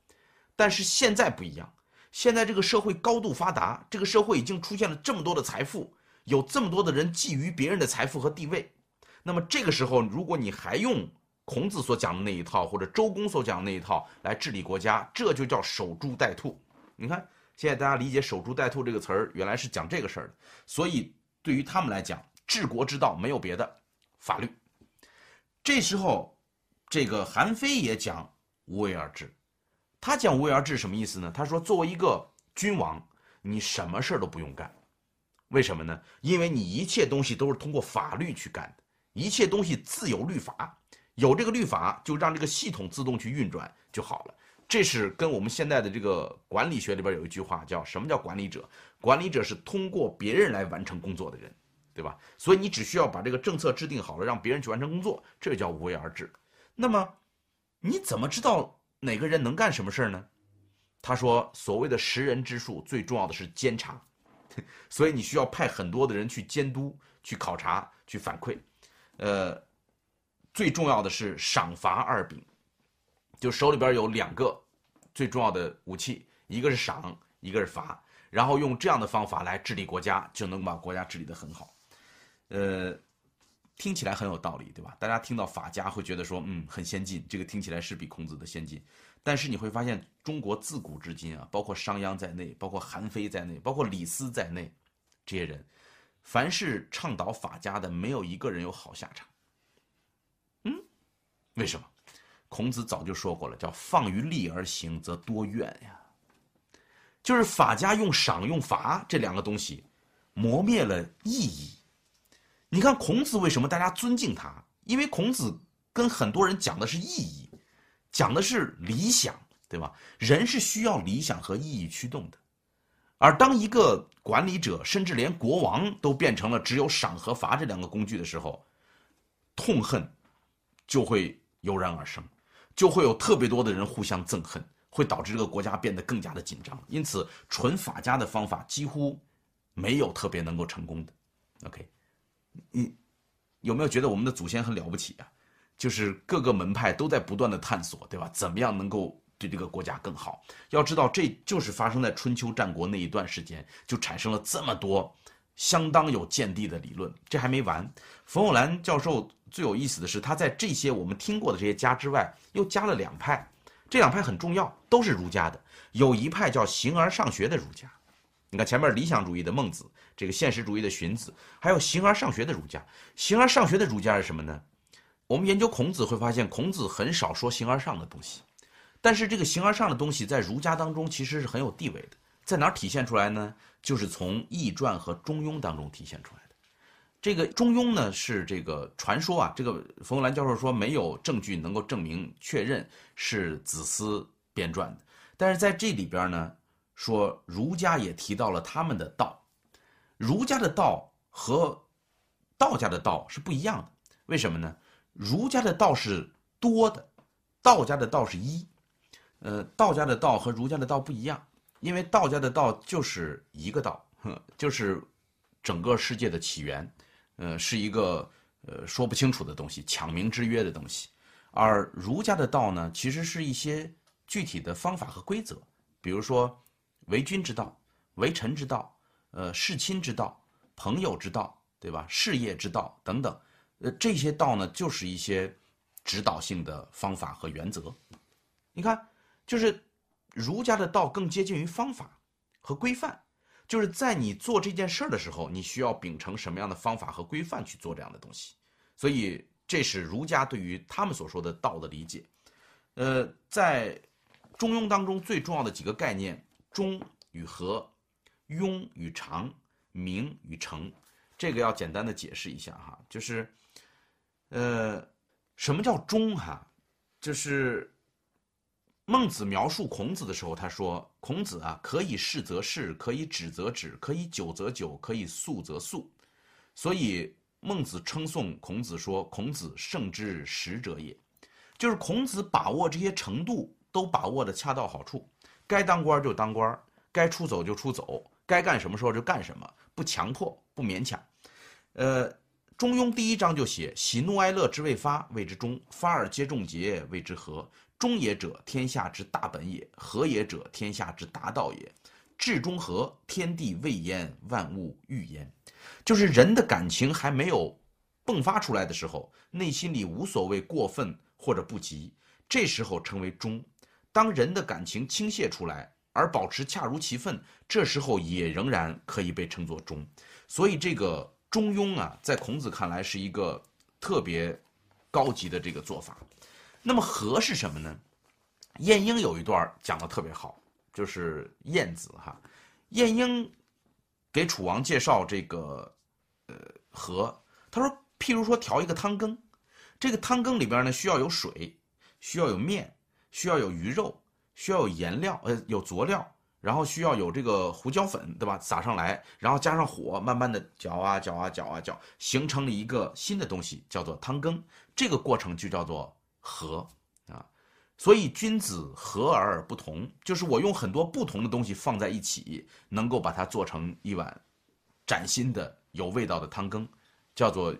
但是现在不一样，现在这个社会高度发达，这个社会已经出现了这么多的财富，有这么多的人觊觎别人的财富和地位。那么这个时候，如果你还用孔子所讲的那一套，或者周公所讲的那一套来治理国家，这就叫守株待兔。你看，现在大家理解“守株待兔”这个词儿，原来是讲这个事儿的。所以对于他们来讲，治国之道没有别的，法律。这时候，这个韩非也讲无为而治。他讲无为而治什么意思呢？他说，作为一个君王，你什么事儿都不用干，为什么呢？因为你一切东西都是通过法律去干的，一切东西自有律法，有这个律法就让这个系统自动去运转就好了。这是跟我们现在的这个管理学里边有一句话叫什么叫管理者？管理者是通过别人来完成工作的人，对吧？所以你只需要把这个政策制定好了，让别人去完成工作，这叫无为而治。那么你怎么知道？哪个人能干什么事儿呢？他说：“所谓的识人之术，最重要的是监察，所以你需要派很多的人去监督、去考察、去反馈。呃，最重要的是赏罚二柄，就手里边有两个最重要的武器，一个是赏，一个是罚，然后用这样的方法来治理国家，就能把国家治理得很好。呃。”听起来很有道理，对吧？大家听到法家会觉得说，嗯，很先进。这个听起来是比孔子的先进。但是你会发现，中国自古至今啊，包括商鞅在内，包括韩非在内，包括李斯在内，这些人，凡是倡导法家的，没有一个人有好下场。为什么？孔子早就说过了，叫“放于利而行，则多怨呀”。就是法家用赏用罚这两个东西，磨灭了意义。你看孔子为什么大家尊敬他？因为孔子跟很多人讲的是意义，讲的是理想，对吧？人是需要理想和意义驱动的。而当一个管理者，甚至连国王都变成了只有赏和罚这两个工具的时候，痛恨就会油然而生，就会有特别多的人互相憎恨，会导致这个国家变得更加的紧张。因此，纯法家的方法几乎没有特别能够成功的。OK。你有没有觉得我们的祖先很了不起啊？就是各个门派都在不断的探索，对吧？怎么样能够对这个国家更好？要知道，这就是发生在春秋战国那一段时间，就产生了这么多相当有见地的理论。这还没完，冯友兰教授最有意思的是，他在这些我们听过的这些家之外，又加了两派，这两派很重要，都是儒家的。有一派叫形而上学的儒家。你看前面理想主义的孟子，这个现实主义的荀子，还有形而上学的儒家。形而上学的儒家是什么呢？我们研究孔子会发现，孔子很少说形而上的东西，但是这个形而上的东西在儒家当中其实是很有地位的。在哪儿体现出来呢？就是从《易传》和《中庸》当中体现出来的。这个《中庸》呢是这个传说啊，这个冯友兰教授说没有证据能够证明确认是子思编撰的，但是在这里边呢。说儒家也提到了他们的道，儒家的道和道家的道是不一样的。为什么呢？儒家的道是多的，道家的道是一。呃，道家的道和儒家的道不一样，因为道家的道就是一个道，就是整个世界的起源，呃，是一个呃说不清楚的东西，抢名之约的东西。而儒家的道呢，其实是一些具体的方法和规则，比如说。为君之道，为臣之道，呃，事亲之道，朋友之道，对吧？事业之道等等，呃，这些道呢，就是一些指导性的方法和原则。你看，就是儒家的道更接近于方法和规范，就是在你做这件事儿的时候，你需要秉承什么样的方法和规范去做这样的东西。所以，这是儒家对于他们所说的道的理解。呃，在中庸当中最重要的几个概念。中与和，庸与常，名与诚，这个要简单的解释一下哈，就是，呃，什么叫中哈？就是孟子描述孔子的时候，他说：“孔子啊，可以事则事，可以止则止，可以久则久，可以速则速。”所以孟子称颂孔子说：“孔子胜之时者也。”就是孔子把握这些程度都把握的恰到好处，该当官就当官，该出走就出走，该干什么时候就干什么，不强迫，不勉强。呃，《中庸》第一章就写：“喜怒哀乐之未发，谓之中；发而皆众节，谓之和。中也者，天下之大本也；和也者，天下之达道也。至中和，天地未焉，万物欲焉。”就是人的感情还没有迸发出来的时候，内心里无所谓过分。或者不及，这时候称为中。当人的感情倾泻出来，而保持恰如其分，这时候也仍然可以被称作中。所以这个中庸啊，在孔子看来是一个特别高级的这个做法。那么和是什么呢？晏婴有一段讲的特别好，就是晏子哈。晏婴给楚王介绍这个呃和，他说，譬如说调一个汤羹。这个汤羹里边呢，需要有水，需要有面，需要有鱼肉，需要有颜料，呃，有佐料，然后需要有这个胡椒粉，对吧？撒上来，然后加上火，慢慢的搅啊搅啊搅啊搅，形成了一个新的东西，叫做汤羹。这个过程就叫做和啊。所以君子和而不同，就是我用很多不同的东西放在一起，能够把它做成一碗崭新的有味道的汤羹，叫做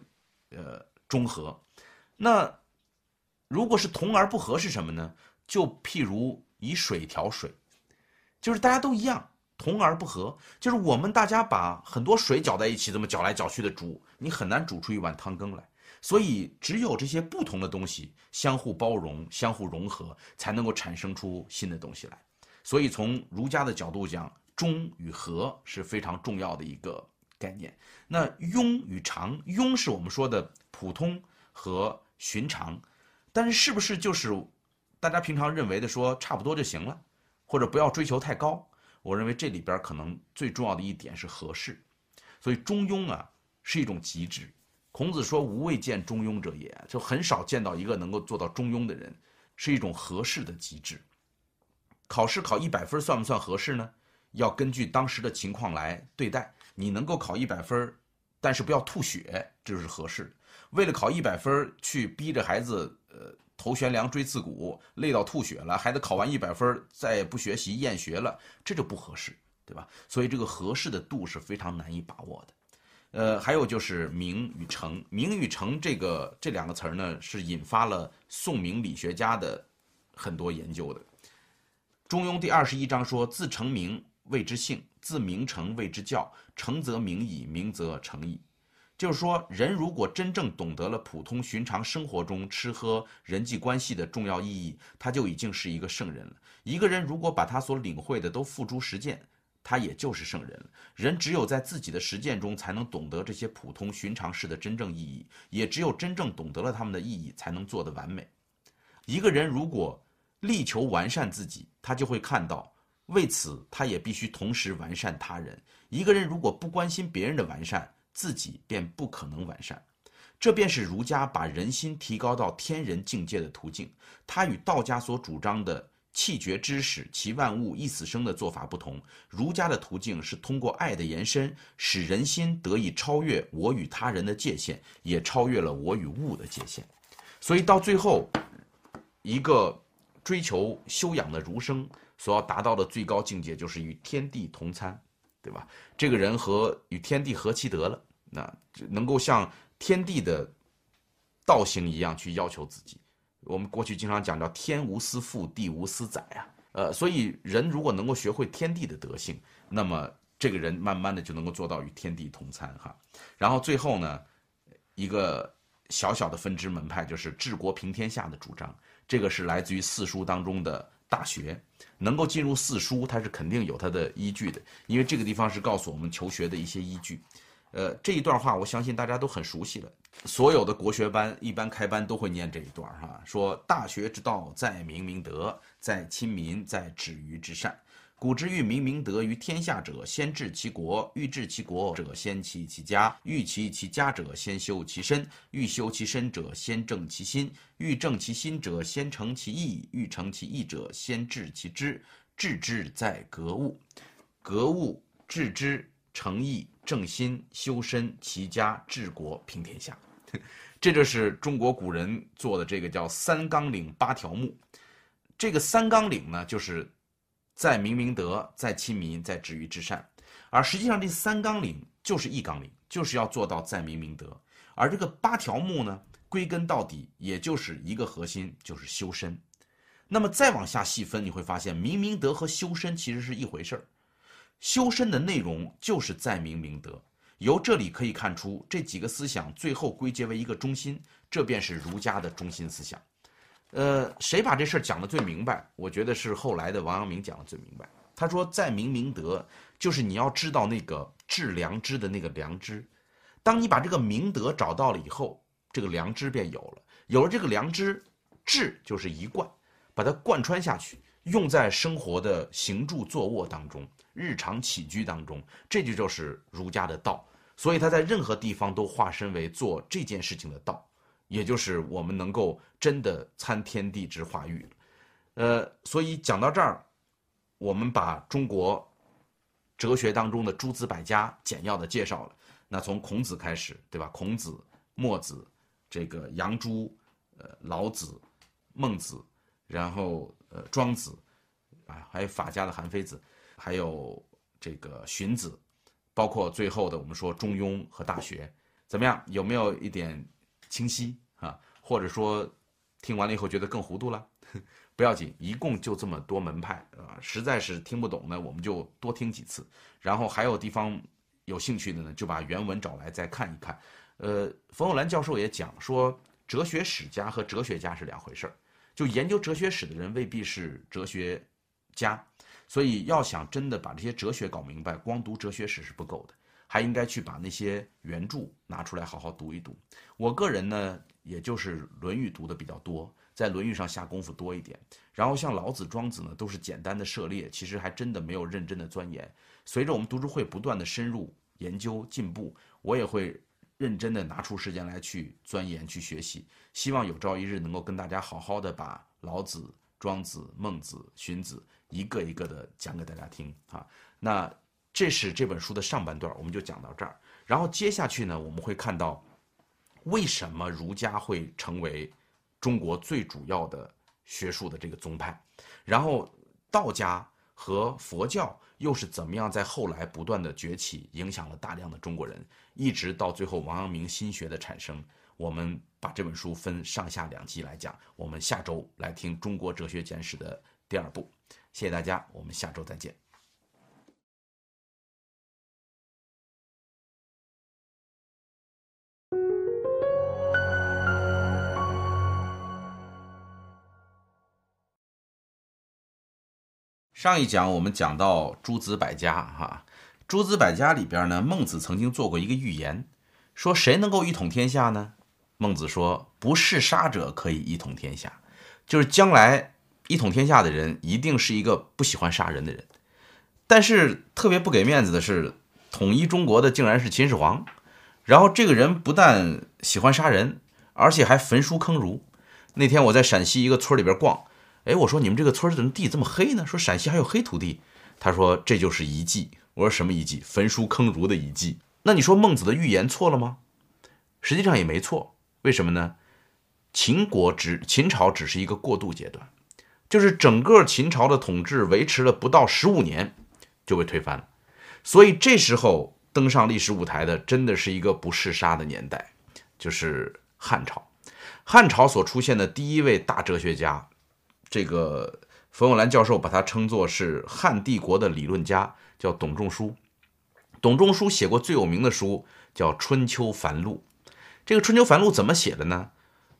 呃中和。那，如果是同而不和是什么呢？就譬如以水调水，就是大家都一样，同而不和，就是我们大家把很多水搅在一起，这么搅来搅去的煮，你很难煮出一碗汤羹来。所以，只有这些不同的东西相互包容、相互融合，才能够产生出新的东西来。所以，从儒家的角度讲，中与和是非常重要的一个概念。那庸与常，庸是我们说的普通和。寻常，但是是不是就是大家平常认为的说差不多就行了，或者不要追求太高？我认为这里边可能最重要的一点是合适，所以中庸啊是一种极致。孔子说：“无未见中庸者也。”就很少见到一个能够做到中庸的人，是一种合适的极致。考试考一百分算不算合适呢？要根据当时的情况来对待。你能够考一百分，但是不要吐血，这是合适。为了考一百分去逼着孩子，呃，头悬梁锥刺股，累到吐血了，孩子考完一百分再不学习厌学了，这就不合适，对吧？所以这个合适的度是非常难以把握的。呃，还有就是名与诚，名与诚这个这两个词儿呢，是引发了宋明理学家的很多研究的。《中庸》第二十一章说：“自成名谓之性，自名成谓之教。成则名矣，名则成矣。”就是说，人如果真正懂得了普通寻常生活中吃喝人际关系的重要意义，他就已经是一个圣人了。一个人如果把他所领会的都付诸实践，他也就是圣人了。人只有在自己的实践中，才能懂得这些普通寻常事的真正意义，也只有真正懂得了他们的意义，才能做得完美。一个人如果力求完善自己，他就会看到，为此他也必须同时完善他人。一个人如果不关心别人的完善，自己便不可能完善，这便是儒家把人心提高到天人境界的途径。它与道家所主张的气绝知识，其万物一死生的做法不同。儒家的途径是通过爱的延伸，使人心得以超越我与他人的界限，也超越了我与物的界限。所以到最后，一个追求修养的儒生所要达到的最高境界，就是与天地同参。对吧？这个人和与天地合其德了，那能够像天地的道行一样去要求自己。我们过去经常讲叫“天无私父，地无私载”啊，呃，所以人如果能够学会天地的德性，那么这个人慢慢的就能够做到与天地同参哈。然后最后呢，一个小小的分支门派就是治国平天下的主张，这个是来自于四书当中的。大学能够进入四书，它是肯定有它的依据的，因为这个地方是告诉我们求学的一些依据。呃，这一段话我相信大家都很熟悉了，所有的国学班一般开班都会念这一段哈，说大学之道在明明德，在亲民，在止于至善。古之欲明明德于天下者，先治其国；欲治其国者，先齐其家；欲齐其家者，先修其身；欲修其身者，先正其心；欲正其心者，先诚其意；欲诚其意者，先治其知。治之在格物，格物致知，诚意正心，修身齐家治国平天下。[laughs] 这就是中国古人做的这个叫三纲领八条目。这个三纲领呢，就是在明明德，在亲民，在止于至善。而实际上，这三纲领就是一纲领，就是要做到在明明德。而这个八条目呢，归根到底也就是一个核心，就是修身。那么再往下细分，你会发现明明德和修身其实是一回事儿。修身的内容就是在明明德。由这里可以看出，这几个思想最后归结为一个中心，这便是儒家的中心思想。呃，谁把这事儿讲得最明白？我觉得是后来的王阳明讲的最明白。他说：“在明明德，就是你要知道那个致良知的那个良知。当你把这个明德找到了以后，这个良知便有了。有了这个良知，治就是一贯，把它贯穿下去，用在生活的行住坐卧当中，日常起居当中，这就就是儒家的道。”所以他在任何地方都化身为做这件事情的道，也就是我们能够真的参天地之化育。呃，所以讲到这儿，我们把中国哲学当中的诸子百家简要的介绍了。那从孔子开始，对吧？孔子、墨子、这个杨朱、呃老子、孟子，然后呃庄子，啊，还有法家的韩非子，还有这个荀子。包括最后的我们说《中庸》和《大学》，怎么样？有没有一点清晰？或者说听完了以后觉得更糊涂了？不要紧，一共就这么多门派啊！实在是听不懂呢，我们就多听几次。然后还有地方有兴趣的呢，就把原文找来再看一看。呃，冯友兰教授也讲说，哲学史家和哲学家是两回事儿，就研究哲学史的人未必是哲学家。所以，要想真的把这些哲学搞明白，光读哲学史是不够的，还应该去把那些原著拿出来好好读一读。我个人呢，也就是《论语》读的比较多，在《论语》上下功夫多一点。然后像老子、庄子呢，都是简单的涉猎，其实还真的没有认真的钻研。随着我们读书会不断的深入研究进步，我也会认真的拿出时间来去钻研、去学习。希望有朝一日能够跟大家好好的把老子。庄子、孟子、荀子，一个一个的讲给大家听啊。那这是这本书的上半段，我们就讲到这儿。然后接下去呢，我们会看到为什么儒家会成为中国最主要的学术的这个宗派，然后道家和佛教又是怎么样在后来不断的崛起，影响了大量的中国人，一直到最后王阳明心学的产生。我们把这本书分上下两集来讲，我们下周来听《中国哲学简史》的第二部。谢谢大家，我们下周再见。上一讲我们讲到诸子百家，哈，诸子百家里边呢，孟子曾经做过一个预言，说谁能够一统天下呢？孟子说：“不嗜杀者可以一统天下，就是将来一统天下的人，一定是一个不喜欢杀人的人。但是特别不给面子的是，统一中国的竟然是秦始皇。然后这个人不但喜欢杀人，而且还焚书坑儒。那天我在陕西一个村里边逛，哎，我说你们这个村怎么地这么黑呢？说陕西还有黑土地。他说这就是遗迹。我说什么遗迹？焚书坑儒的遗迹。那你说孟子的预言错了吗？实际上也没错。”为什么呢？秦国只秦朝只是一个过渡阶段，就是整个秦朝的统治维持了不到十五年就被推翻了，所以这时候登上历史舞台的真的是一个不嗜杀的年代，就是汉朝。汉朝所出现的第一位大哲学家，这个冯友兰教授把他称作是汉帝国的理论家，叫董仲舒。董仲舒写过最有名的书叫《春秋繁露》。这个《春秋繁露》怎么写的呢？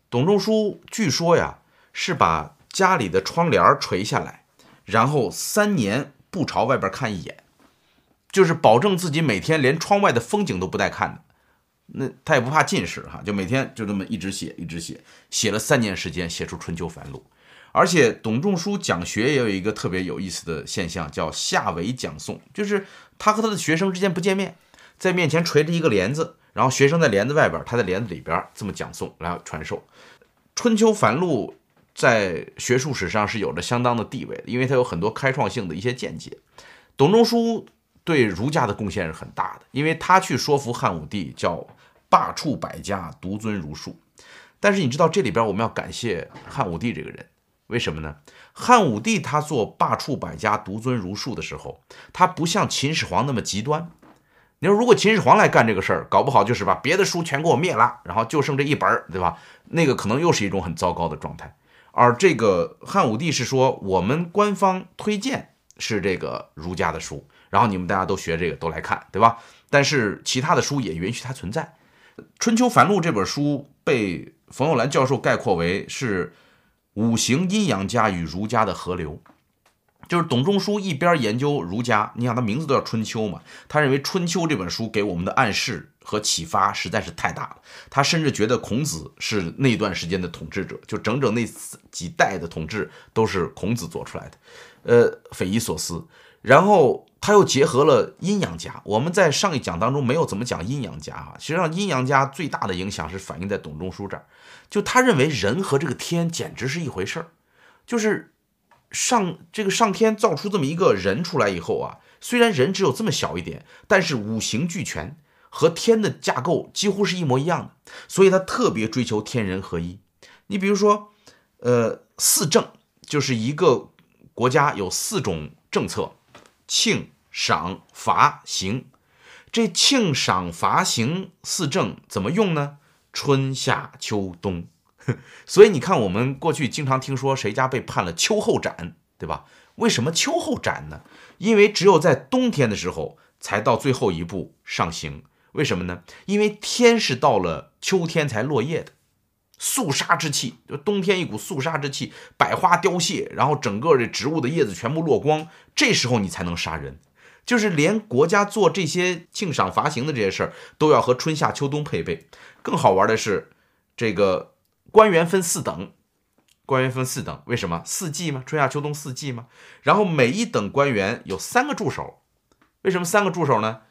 董仲舒据说呀，是把家里的窗帘垂下来，然后三年不朝外边看一眼，就是保证自己每天连窗外的风景都不带看的。那他也不怕近视哈，就每天就这么一直写，一直写，写了三年时间，写出《春秋繁露》。而且董仲舒讲学也有一个特别有意思的现象，叫下围讲诵，就是他和他的学生之间不见面，在面前垂着一个帘子，然后学生在帘子外边，他在帘子里边这么讲诵来传授。春秋繁露在学术史上是有着相当的地位的，因为他有很多开创性的一些见解。董仲舒对儒家的贡献是很大的，因为他去说服汉武帝叫罢黜百家，独尊儒术。但是你知道这里边我们要感谢汉武帝这个人。为什么呢？汉武帝他做罢黜百家、独尊儒术的时候，他不像秦始皇那么极端。你说，如果秦始皇来干这个事儿，搞不好就是把别的书全给我灭了，然后就剩这一本儿，对吧？那个可能又是一种很糟糕的状态。而这个汉武帝是说，我们官方推荐是这个儒家的书，然后你们大家都学这个，都来看，对吧？但是其他的书也允许它存在。《春秋繁露》这本书被冯友兰教授概括为是。五行阴阳家与儒家的河流，就是董仲舒一边研究儒家，你想他名字都叫春秋嘛，他认为《春秋》这本书给我们的暗示和启发实在是太大了。他甚至觉得孔子是那段时间的统治者，就整整那几代的统治都是孔子做出来的，呃，匪夷所思。然后他又结合了阴阳家，我们在上一讲当中没有怎么讲阴阳家哈，实际上阴阳家最大的影响是反映在董仲舒这儿。就他认为人和这个天简直是一回事儿，就是上这个上天造出这么一个人出来以后啊，虽然人只有这么小一点，但是五行俱全，和天的架构几乎是一模一样的，所以他特别追求天人合一。你比如说，呃，四政就是一个国家有四种政策：庆、赏、罚、刑。这庆、赏、罚、刑四政怎么用呢？春夏秋冬，[laughs] 所以你看，我们过去经常听说谁家被判了秋后斩，对吧？为什么秋后斩呢？因为只有在冬天的时候才到最后一步上刑。为什么呢？因为天是到了秋天才落叶的，肃杀之气，就冬天一股肃杀之气，百花凋谢，然后整个这植物的叶子全部落光，这时候你才能杀人。就是连国家做这些庆赏罚刑的这些事儿，都要和春夏秋冬配备。更好玩的是，这个官员分四等，官员分四等，为什么？四季吗？春夏秋冬四季吗？然后每一等官员有三个助手，为什么三个助手呢？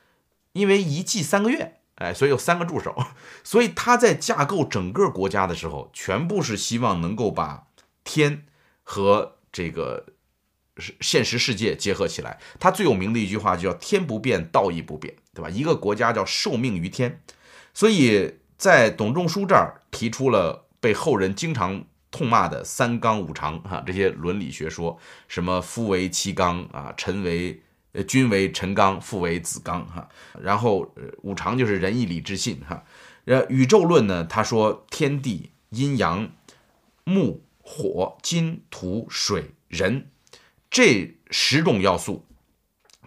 因为一季三个月，哎，所以有三个助手。所以他在架构整个国家的时候，全部是希望能够把天和这个。现实世界结合起来，他最有名的一句话就叫“天不变，道义不变”，对吧？一个国家叫受命于天，所以在董仲舒这儿提出了被后人经常痛骂的“三纲五常”哈，这些伦理学说，什么夫为妻纲啊，臣为呃君为臣纲，父为子纲哈，然后五常就是仁义礼智信哈。呃，宇宙论呢，他说天地阴阳木火金土水人。这十种要素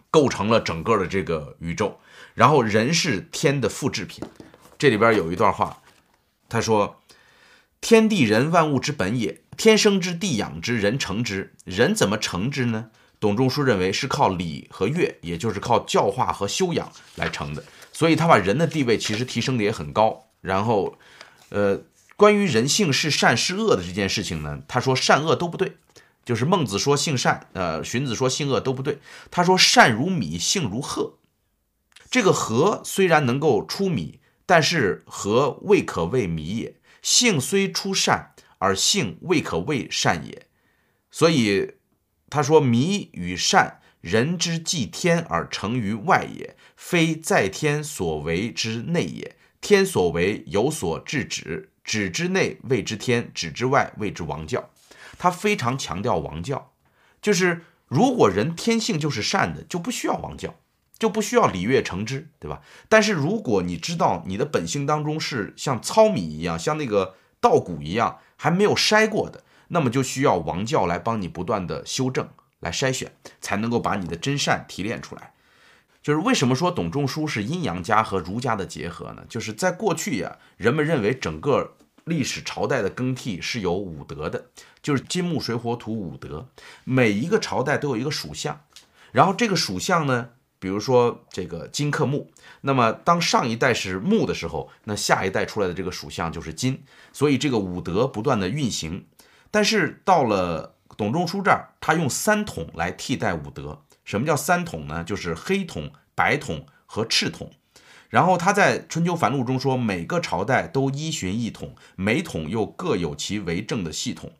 构成了整个的这个宇宙，然后人是天的复制品。这里边有一段话，他说：“天地人万物之本也，天生之，地养之，人成之。人怎么成之呢？董仲舒认为是靠礼和乐，也就是靠教化和修养来成的。所以他把人的地位其实提升的也很高。然后，呃，关于人性是善是恶的这件事情呢，他说善恶都不对。”就是孟子说性善，呃，荀子说性恶都不对。他说善如米，性如鹤。这个禾虽然能够出米，但是禾未可谓米也。性虽出善，而性未可谓善也。所以他说米与善，人之继天而成于外也，非在天所为之内也。天所为有所制止，止之内谓之天，止之外谓之王教。他非常强调王教，就是如果人天性就是善的，就不需要王教，就不需要礼乐成之，对吧？但是如果你知道你的本性当中是像糙米一样，像那个稻谷一样还没有筛过的，那么就需要王教来帮你不断的修正、来筛选，才能够把你的真善提炼出来。就是为什么说董仲舒是阴阳家和儒家的结合呢？就是在过去呀，人们认为整个。历史朝代的更替是有五德的，就是金木水火土五德，每一个朝代都有一个属相，然后这个属相呢，比如说这个金克木，那么当上一代是木的时候，那下一代出来的这个属相就是金，所以这个五德不断的运行。但是到了董仲舒这儿，他用三统来替代五德。什么叫三统呢？就是黑统、白统和赤统。然后他在《春秋繁露》中说，每个朝代都依循一统，每统又各有其为政的系统。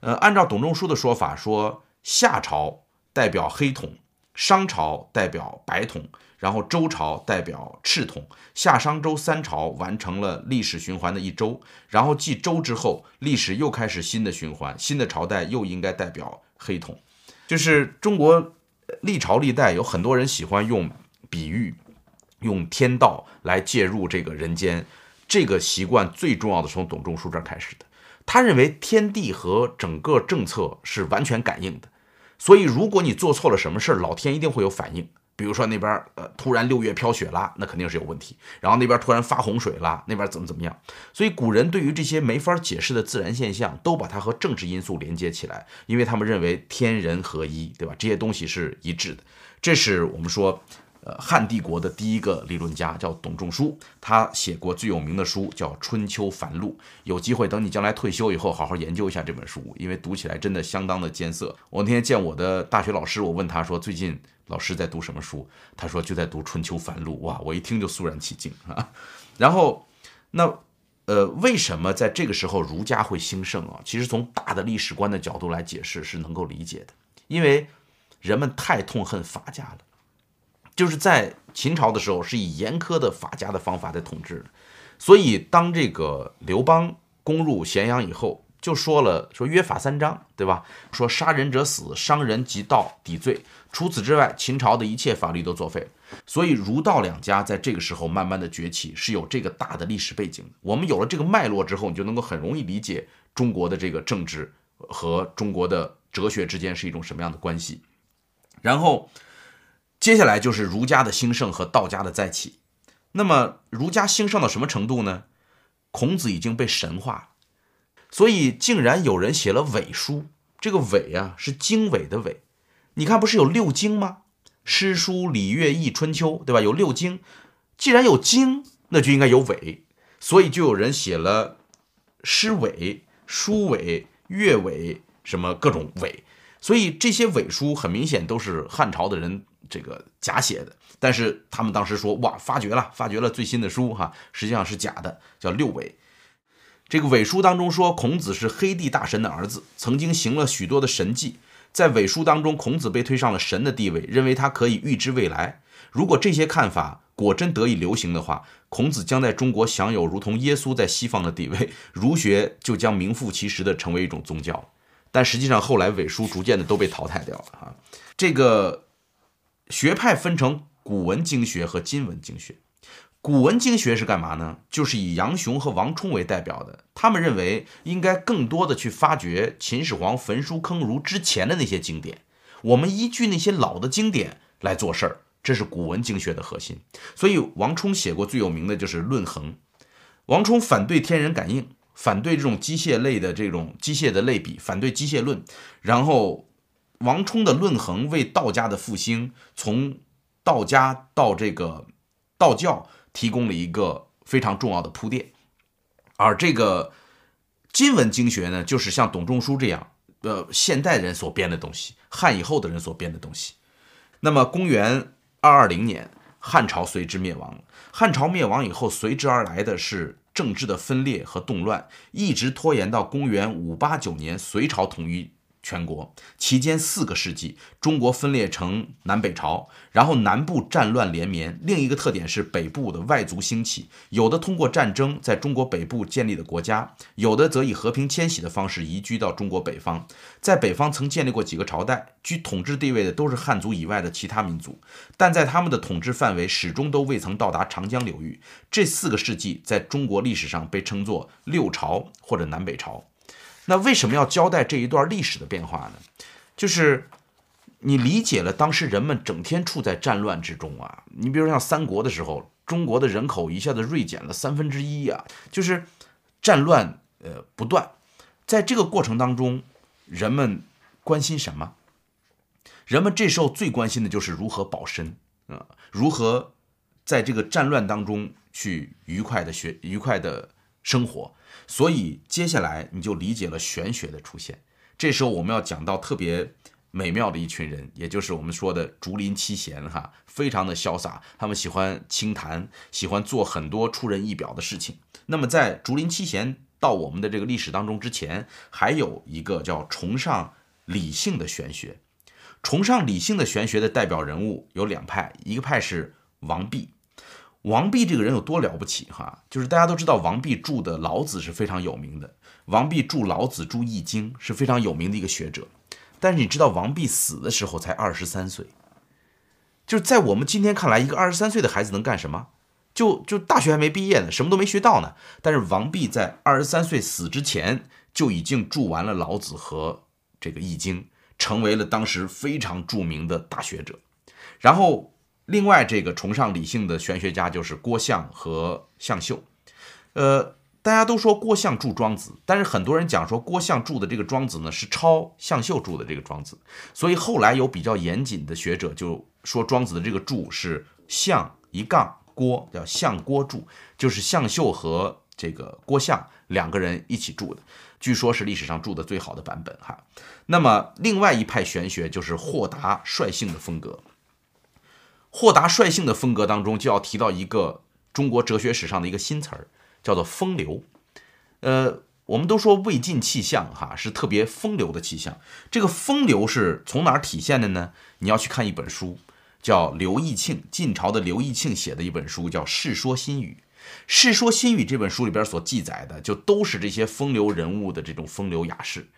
呃，按照董仲舒的说法，说夏朝代表黑统，商朝代表白统，然后周朝代表赤统。夏商周三朝完成了历史循环的一周，然后继周之后，历史又开始新的循环，新的朝代又应该代表黑统。就是中国历朝历代有很多人喜欢用比喻。用天道来介入这个人间，这个习惯最重要的从董仲舒这儿开始的。他认为天地和整个政策是完全感应的，所以如果你做错了什么事儿，老天一定会有反应。比如说那边儿呃突然六月飘雪啦，那肯定是有问题；然后那边突然发洪水啦，那边怎么怎么样。所以古人对于这些没法解释的自然现象，都把它和政治因素连接起来，因为他们认为天人合一，对吧？这些东西是一致的。这是我们说。呃，汉帝国的第一个理论家叫董仲舒，他写过最有名的书叫《春秋繁露》。有机会等你将来退休以后，好好研究一下这本书，因为读起来真的相当的艰涩。我那天见我的大学老师，我问他说：“最近老师在读什么书？”他说：“就在读《春秋繁露》。”哇，我一听就肃然起敬啊。然后，那呃，为什么在这个时候儒家会兴盛啊？其实从大的历史观的角度来解释是能够理解的，因为人们太痛恨法家了。就是在秦朝的时候，是以严苛的法家的方法在统治，所以当这个刘邦攻入咸阳以后，就说了说约法三章，对吧？说杀人者死，伤人及盗抵罪。除此之外，秦朝的一切法律都作废。所以儒道两家在这个时候慢慢的崛起，是有这个大的历史背景。我们有了这个脉络之后，你就能够很容易理解中国的这个政治和中国的哲学之间是一种什么样的关系。然后。接下来就是儒家的兴盛和道家的再起。那么儒家兴盛到什么程度呢？孔子已经被神化了，所以竟然有人写了伪书。这个伪啊，是经纬的纬。你看，不是有六经吗？诗、书、礼、乐、易、春秋，对吧？有六经。既然有经，那就应该有伪，所以就有人写了诗伪、书伪、乐伪，什么各种伪。所以这些伪书很明显都是汉朝的人。这个假写的，但是他们当时说哇，发掘了，发掘了最新的书哈，实际上是假的，叫六伪。这个伪书当中说，孔子是黑帝大神的儿子，曾经行了许多的神迹。在伪书当中，孔子被推上了神的地位，认为他可以预知未来。如果这些看法果真得以流行的话，孔子将在中国享有如同耶稣在西方的地位，儒学就将名副其实的成为一种宗教。但实际上，后来伪书逐渐的都被淘汰掉了哈，这个。学派分成古文经学和今文经学。古文经学是干嘛呢？就是以杨雄和王充为代表的。他们认为应该更多的去发掘秦始皇焚书坑儒之前的那些经典。我们依据那些老的经典来做事儿，这是古文经学的核心。所以王充写过最有名的就是《论衡》。王充反对天人感应，反对这种机械类的这种机械的类比，反对机械论，然后。王充的《论衡》为道家的复兴，从道家到这个道教提供了一个非常重要的铺垫。而这个今文经学呢，就是像董仲舒这样，呃，现代人所编的东西，汉以后的人所编的东西。那么，公元二二零年，汉朝随之灭亡。汉朝灭亡以后，随之而来的是政治的分裂和动乱，一直拖延到公元五八九年，隋朝统一。全国期间四个世纪，中国分裂成南北朝，然后南部战乱连绵。另一个特点是北部的外族兴起，有的通过战争在中国北部建立的国家，有的则以和平迁徙的方式移居到中国北方。在北方曾建立过几个朝代，居统治地位的都是汉族以外的其他民族，但在他们的统治范围始终都未曾到达长江流域。这四个世纪在中国历史上被称作六朝或者南北朝。那为什么要交代这一段历史的变化呢？就是你理解了当时人们整天处在战乱之中啊。你比如像三国的时候，中国的人口一下子锐减了三分之一呀，就是战乱呃不断。在这个过程当中，人们关心什么？人们这时候最关心的就是如何保身啊，如何在这个战乱当中去愉快的学愉快的。生活。所以接下来你就理解了玄学的出现。这时候我们要讲到特别美妙的一群人，也就是我们说的竹林七贤哈，非常的潇洒，他们喜欢清谈，喜欢做很多出人意表的事情。那么在竹林七贤到我们的这个历史当中之前，还有一个叫崇尚理性的玄学。崇尚理性的玄学的代表人物有两派，一个派是王弼。王弼这个人有多了不起哈？就是大家都知道，王弼著的《老子》是非常有名的。王弼著《老子》、著《易经》是非常有名的一个学者。但是你知道，王弼死的时候才二十三岁。就是在我们今天看来，一个二十三岁的孩子能干什么？就就大学还没毕业呢，什么都没学到呢。但是王弼在二十三岁死之前，就已经著完了《老子》和这个《易经》，成为了当时非常著名的大学者。然后。另外，这个崇尚理性的玄学家就是郭象和向秀。呃，大家都说郭象著《庄子》，但是很多人讲说郭象著的这个《庄子》呢是抄向秀著的这个《庄子》，所以后来有比较严谨的学者就说庄子的这个注是象一杠郭，叫象郭注，就是向秀和这个郭象两个人一起著的，据说是历史上住的最好的版本哈。那么，另外一派玄学就是豁达率性的风格。豁达率性的风格当中，就要提到一个中国哲学史上的一个新词儿，叫做风流。呃，我们都说魏晋气象，哈，是特别风流的气象。这个风流是从哪儿体现的呢？你要去看一本书，叫刘义庆，晋朝的刘义庆写的一本书，叫《世说新语》。《世说新语》这本书里边所记载的，就都是这些风流人物的这种风流雅事。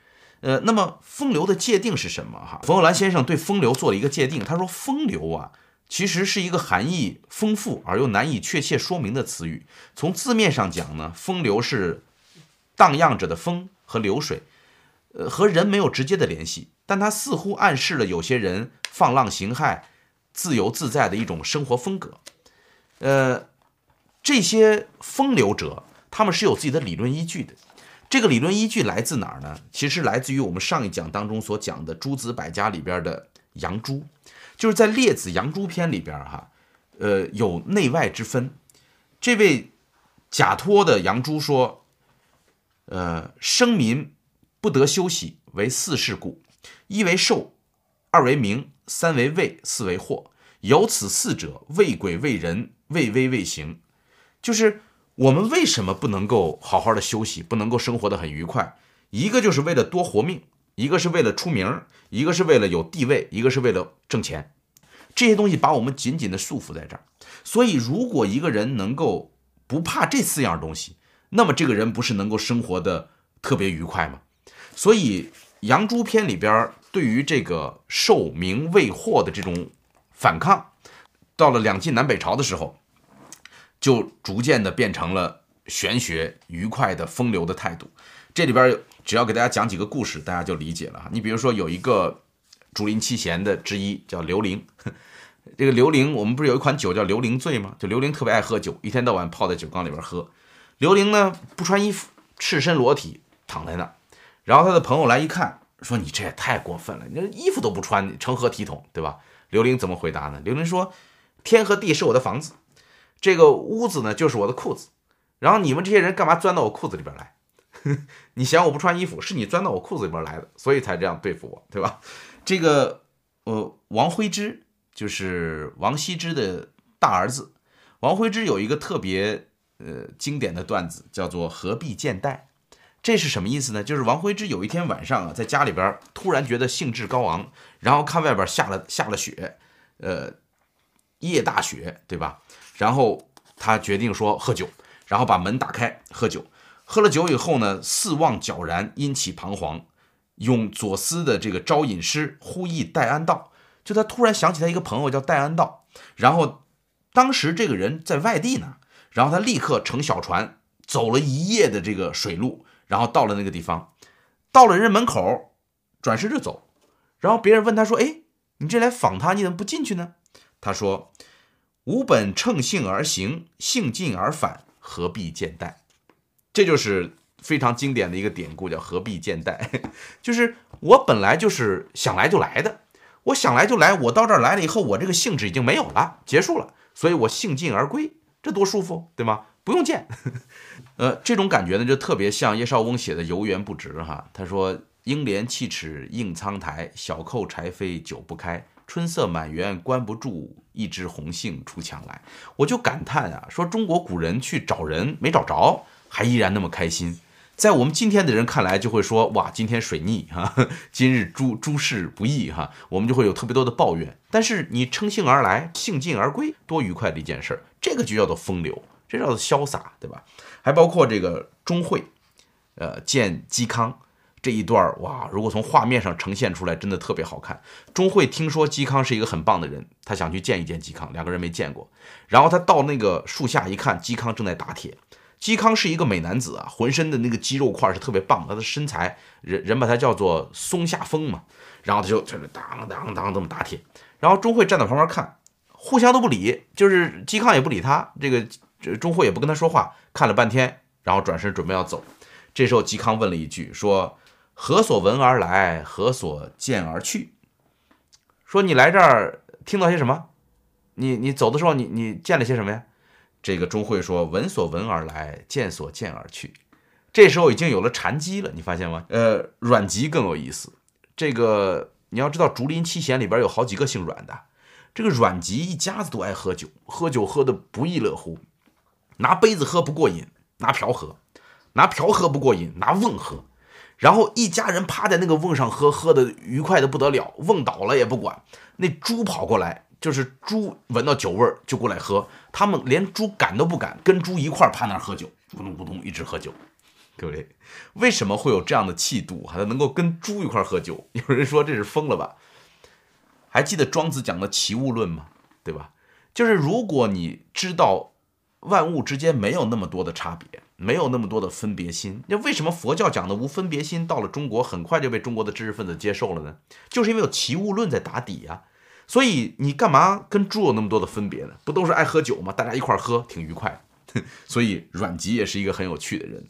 呃，那么风流的界定是什么？哈，冯友兰先生对风流做了一个界定，他说风流啊。其实是一个含义丰富而又难以确切说明的词语。从字面上讲呢，风流是荡漾着的风和流水，呃，和人没有直接的联系，但它似乎暗示了有些人放浪形骸、自由自在的一种生活风格。呃，这些风流者，他们是有自己的理论依据的。这个理论依据来自哪儿呢？其实来自于我们上一讲当中所讲的诸子百家里边的杨朱。就是在《列子·杨朱篇》里边哈，呃，有内外之分。这位假托的杨朱说：“呃，生民不得休息，为四事故：一为寿，二为名，三为位，四为祸。有此四者，为鬼为人，为威为行。就是我们为什么不能够好好的休息，不能够生活的很愉快？一个就是为了多活命。”一个是为了出名，一个是为了有地位，一个是为了挣钱，这些东西把我们紧紧的束缚在这儿。所以，如果一个人能够不怕这四样东西，那么这个人不是能够生活的特别愉快吗？所以，《杨朱篇》里边对于这个受名为祸的这种反抗，到了两晋南北朝的时候，就逐渐的变成了玄学、愉快的风流的态度。这里边有。只要给大家讲几个故事，大家就理解了。你比如说有一个竹林七贤的之一叫刘伶，[laughs] 这个刘伶我们不是有一款酒叫刘伶醉吗？就刘伶特别爱喝酒，一天到晚泡在酒缸里边喝。刘伶呢不穿衣服，赤身裸体躺在那儿，然后他的朋友来一看，说你这也太过分了，你这衣服都不穿，成何体统，对吧？刘伶怎么回答呢？刘伶说：天和地是我的房子，这个屋子呢就是我的裤子，然后你们这些人干嘛钻到我裤子里边来？[laughs] 你嫌我不穿衣服，是你钻到我裤子里边来的，所以才这样对付我，对吧？这个，呃，王徽之就是王羲之的大儿子。王徽之有一个特别呃经典的段子，叫做“何必见戴”。这是什么意思呢？就是王徽之有一天晚上啊，在家里边突然觉得兴致高昂，然后看外边下了下了雪，呃，夜大雪，对吧？然后他决定说喝酒，然后把门打开喝酒。喝了酒以后呢，四望皎然，阴气彷徨，用左思的这个招引诗，呼忆戴安道。就他突然想起他一个朋友叫戴安道，然后当时这个人在外地呢，然后他立刻乘小船走了一夜的这个水路，然后到了那个地方，到了人家门口，转身就走。然后别人问他说：“哎，你这来访他，你怎么不进去呢？”他说：“吾本乘兴而行，兴尽而返，何必见戴？”这就是非常经典的一个典故，叫“何必见戴 [laughs] ”，就是我本来就是想来就来的，我想来就来，我到这儿来了以后，我这个兴致已经没有了，结束了，所以我兴尽而归，这多舒服，对吗？不用见。[laughs] 呃，这种感觉呢，就特别像叶绍翁写的《游园不值》哈。他说：“英莲弃齿映苍苔，小扣柴扉久不开。春色满园关不住，一枝红杏出墙来。”我就感叹啊，说中国古人去找人没找着，还依然那么开心。在我们今天的人看来，就会说：“哇，今天水逆哈，[laughs] 今日诸诸事不易哈。”我们就会有特别多的抱怨。但是你乘兴而来，兴尽而归，多愉快的一件事儿，这个就叫做风流，这叫做潇洒，对吧？还包括这个钟会，呃，见嵇康这一段儿哇，如果从画面上呈现出来，真的特别好看。钟会听说嵇康是一个很棒的人，他想去见一见嵇康，两个人没见过。然后他到那个树下一看，嵇康正在打铁。嵇康是一个美男子啊，浑身的那个肌肉块是特别棒，他的身材人人把他叫做松下风嘛。然后他就在那当当当这么打铁，然后钟会站在旁边看，互相都不理，就是嵇康也不理他，这个。钟会也不跟他说话，看了半天，然后转身准备要走。这时候嵇康问了一句：“说何所闻而来？何所见而去？”说你来这儿听到些什么？你你走的时候，你你见了些什么呀？这个钟会说：“闻所闻而来，见所见而去。”这时候已经有了禅机了，你发现吗？呃，阮籍更有意思。这个你要知道，竹林七贤里边有好几个姓阮的。这个阮籍一家子都爱喝酒，喝酒喝的不亦乐乎。拿杯子喝不过瘾，拿瓢喝；拿瓢喝不过瘾，拿瓮喝。然后一家人趴在那个瓮上喝，喝的愉快的不得了。瓮倒了也不管。那猪跑过来，就是猪闻到酒味儿就过来喝。他们连猪赶都不敢，跟猪一块儿趴那儿喝酒，咕咚咕咚一直喝酒。对不对，为什么会有这样的气度？还能够跟猪一块儿喝酒？[laughs] 有人说这是疯了吧？还记得庄子讲的齐物论吗？对吧？就是如果你知道。万物之间没有那么多的差别，没有那么多的分别心。那为什么佛教讲的无分别心到了中国很快就被中国的知识分子接受了呢？就是因为有齐物论在打底呀。所以你干嘛跟猪有那么多的分别呢？不都是爱喝酒吗？大家一块喝挺愉快。所以阮籍也是一个很有趣的人。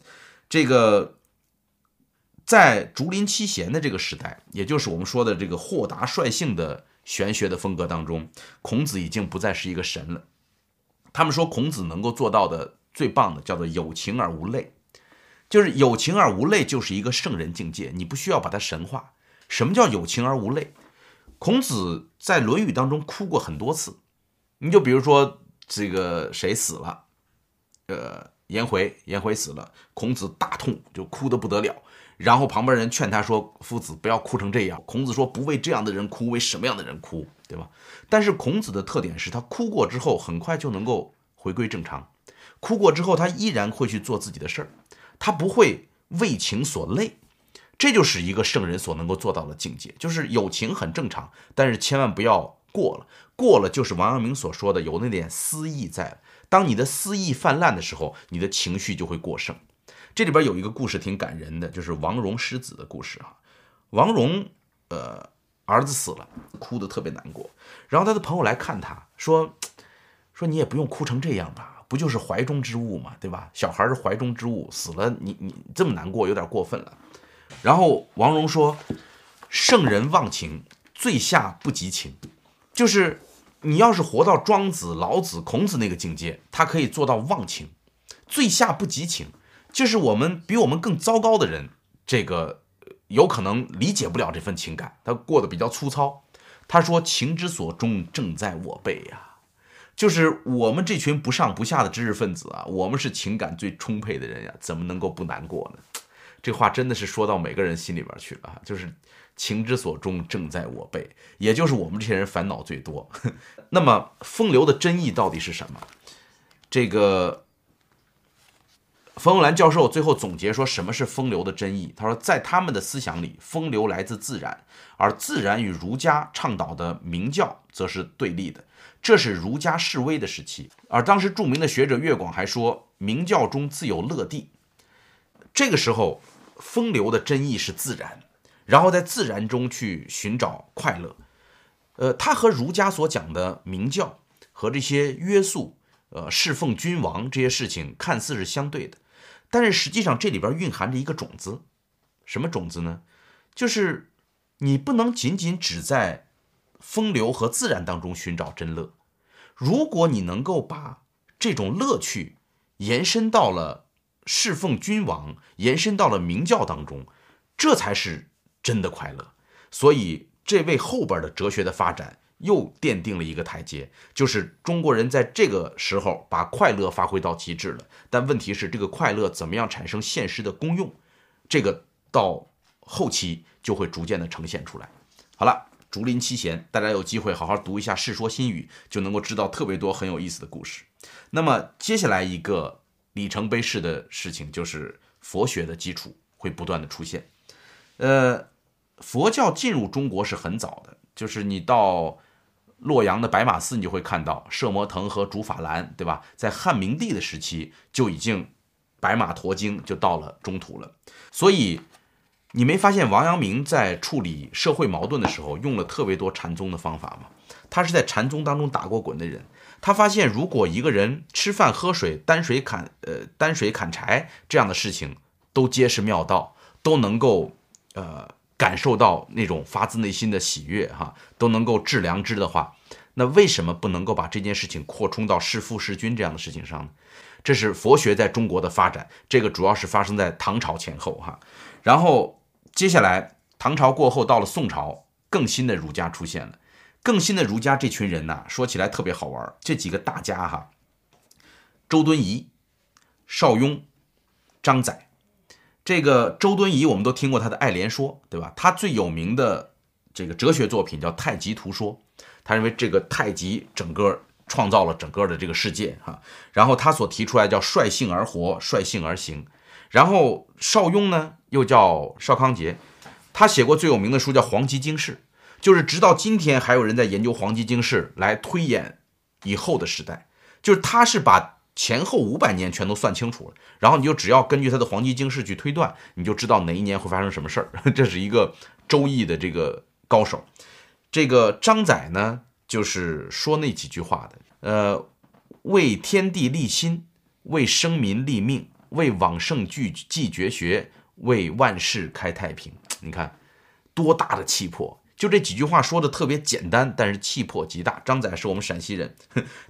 这个在竹林七贤的这个时代，也就是我们说的这个豁达率性的玄学的风格当中，孔子已经不再是一个神了。他们说孔子能够做到的最棒的叫做有情而无泪，就是有情而无泪就是一个圣人境界，你不需要把它神化。什么叫有情而无泪？孔子在《论语》当中哭过很多次。你就比如说这个谁死了，呃，颜回，颜回死了，孔子大痛，就哭得不得了。然后旁边人劝他说：“夫子不要哭成这样。”孔子说：“不为这样的人哭，为什么样的人哭？对吧？”但是孔子的特点是他哭过之后很快就能够回归正常，哭过之后他依然会去做自己的事儿，他不会为情所累。这就是一个圣人所能够做到的境界，就是有情很正常，但是千万不要过了，过了就是王阳明所说的有那点私意在。当你的私意泛滥的时候，你的情绪就会过剩。这里边有一个故事挺感人的，就是王戎失子的故事啊。王戎，呃，儿子死了，哭得特别难过。然后他的朋友来看他，说，说你也不用哭成这样吧，不就是怀中之物嘛，对吧？小孩是怀中之物，死了你你这么难过，有点过分了。然后王戎说，圣人忘情，最下不及情，就是你要是活到庄子、老子、孔子那个境界，他可以做到忘情，最下不及情。就是我们比我们更糟糕的人，这个有可能理解不了这份情感，他过得比较粗糙。他说：“情之所钟，正在我辈呀。”就是我们这群不上不下的知识分子啊，我们是情感最充沛的人呀，怎么能够不难过呢？这话真的是说到每个人心里边去了啊！就是情之所钟，正在我辈，也就是我们这些人烦恼最多。[laughs] 那么风流的真意到底是什么？这个。冯友兰教授最后总结说：“什么是风流的真意？他说，在他们的思想里，风流来自自然，而自然与儒家倡导的明教则是对立的。这是儒家示威的时期。而当时著名的学者岳广还说，明教中自有乐地。这个时候，风流的真意是自然，然后在自然中去寻找快乐。呃，他和儒家所讲的明教和这些约束。”呃，侍奉君王这些事情看似是相对的，但是实际上这里边蕴含着一个种子，什么种子呢？就是你不能仅仅只在风流和自然当中寻找真乐。如果你能够把这种乐趣延伸到了侍奉君王，延伸到了明教当中，这才是真的快乐。所以，这为后边的哲学的发展又奠定了一个台阶，就是中国人在这个时候把快乐发挥到极致了。但问题是，这个快乐怎么样产生现实的功用？这个到后期就会逐渐的呈现出来。好了。竹林七贤，大家有机会好好读一下《世说新语》，就能够知道特别多很有意思的故事。那么接下来一个里程碑式的事情，就是佛学的基础会不断的出现。呃，佛教进入中国是很早的，就是你到洛阳的白马寺，你就会看到摄摩腾和竺法兰，对吧？在汉明帝的时期就已经白马驮经就到了中土了，所以。你没发现王阳明在处理社会矛盾的时候用了特别多禅宗的方法吗？他是在禅宗当中打过滚的人。他发现，如果一个人吃饭喝水、担水砍呃担水砍柴这样的事情都皆是妙道，都能够呃感受到那种发自内心的喜悦哈，都能够致良知的话，那为什么不能够把这件事情扩充到弑父弑君这样的事情上呢？这是佛学在中国的发展，这个主要是发生在唐朝前后哈，然后。接下来，唐朝过后，到了宋朝，更新的儒家出现了。更新的儒家这群人呢，说起来特别好玩。这几个大家哈，周敦颐、邵雍、张载。这个周敦颐，我们都听过他的《爱莲说》，对吧？他最有名的这个哲学作品叫《太极图说》，他认为这个太极整个创造了整个的这个世界哈。然后他所提出来叫率性而活，率性而行。然后邵雍呢，又叫邵康节，他写过最有名的书叫《黄极经世》，就是直到今天还有人在研究《黄极经世》来推演以后的时代，就是他是把前后五百年全都算清楚了，然后你就只要根据他的《黄极经世》去推断，你就知道哪一年会发生什么事儿。[laughs] 这是一个周易的这个高手。这个张载呢，就是说那几句话的，呃，为天地立心，为生民立命。为往圣继继绝学，为万世开太平。你看，多大的气魄！就这几句话说的特别简单，但是气魄极大。张载是我们陕西人，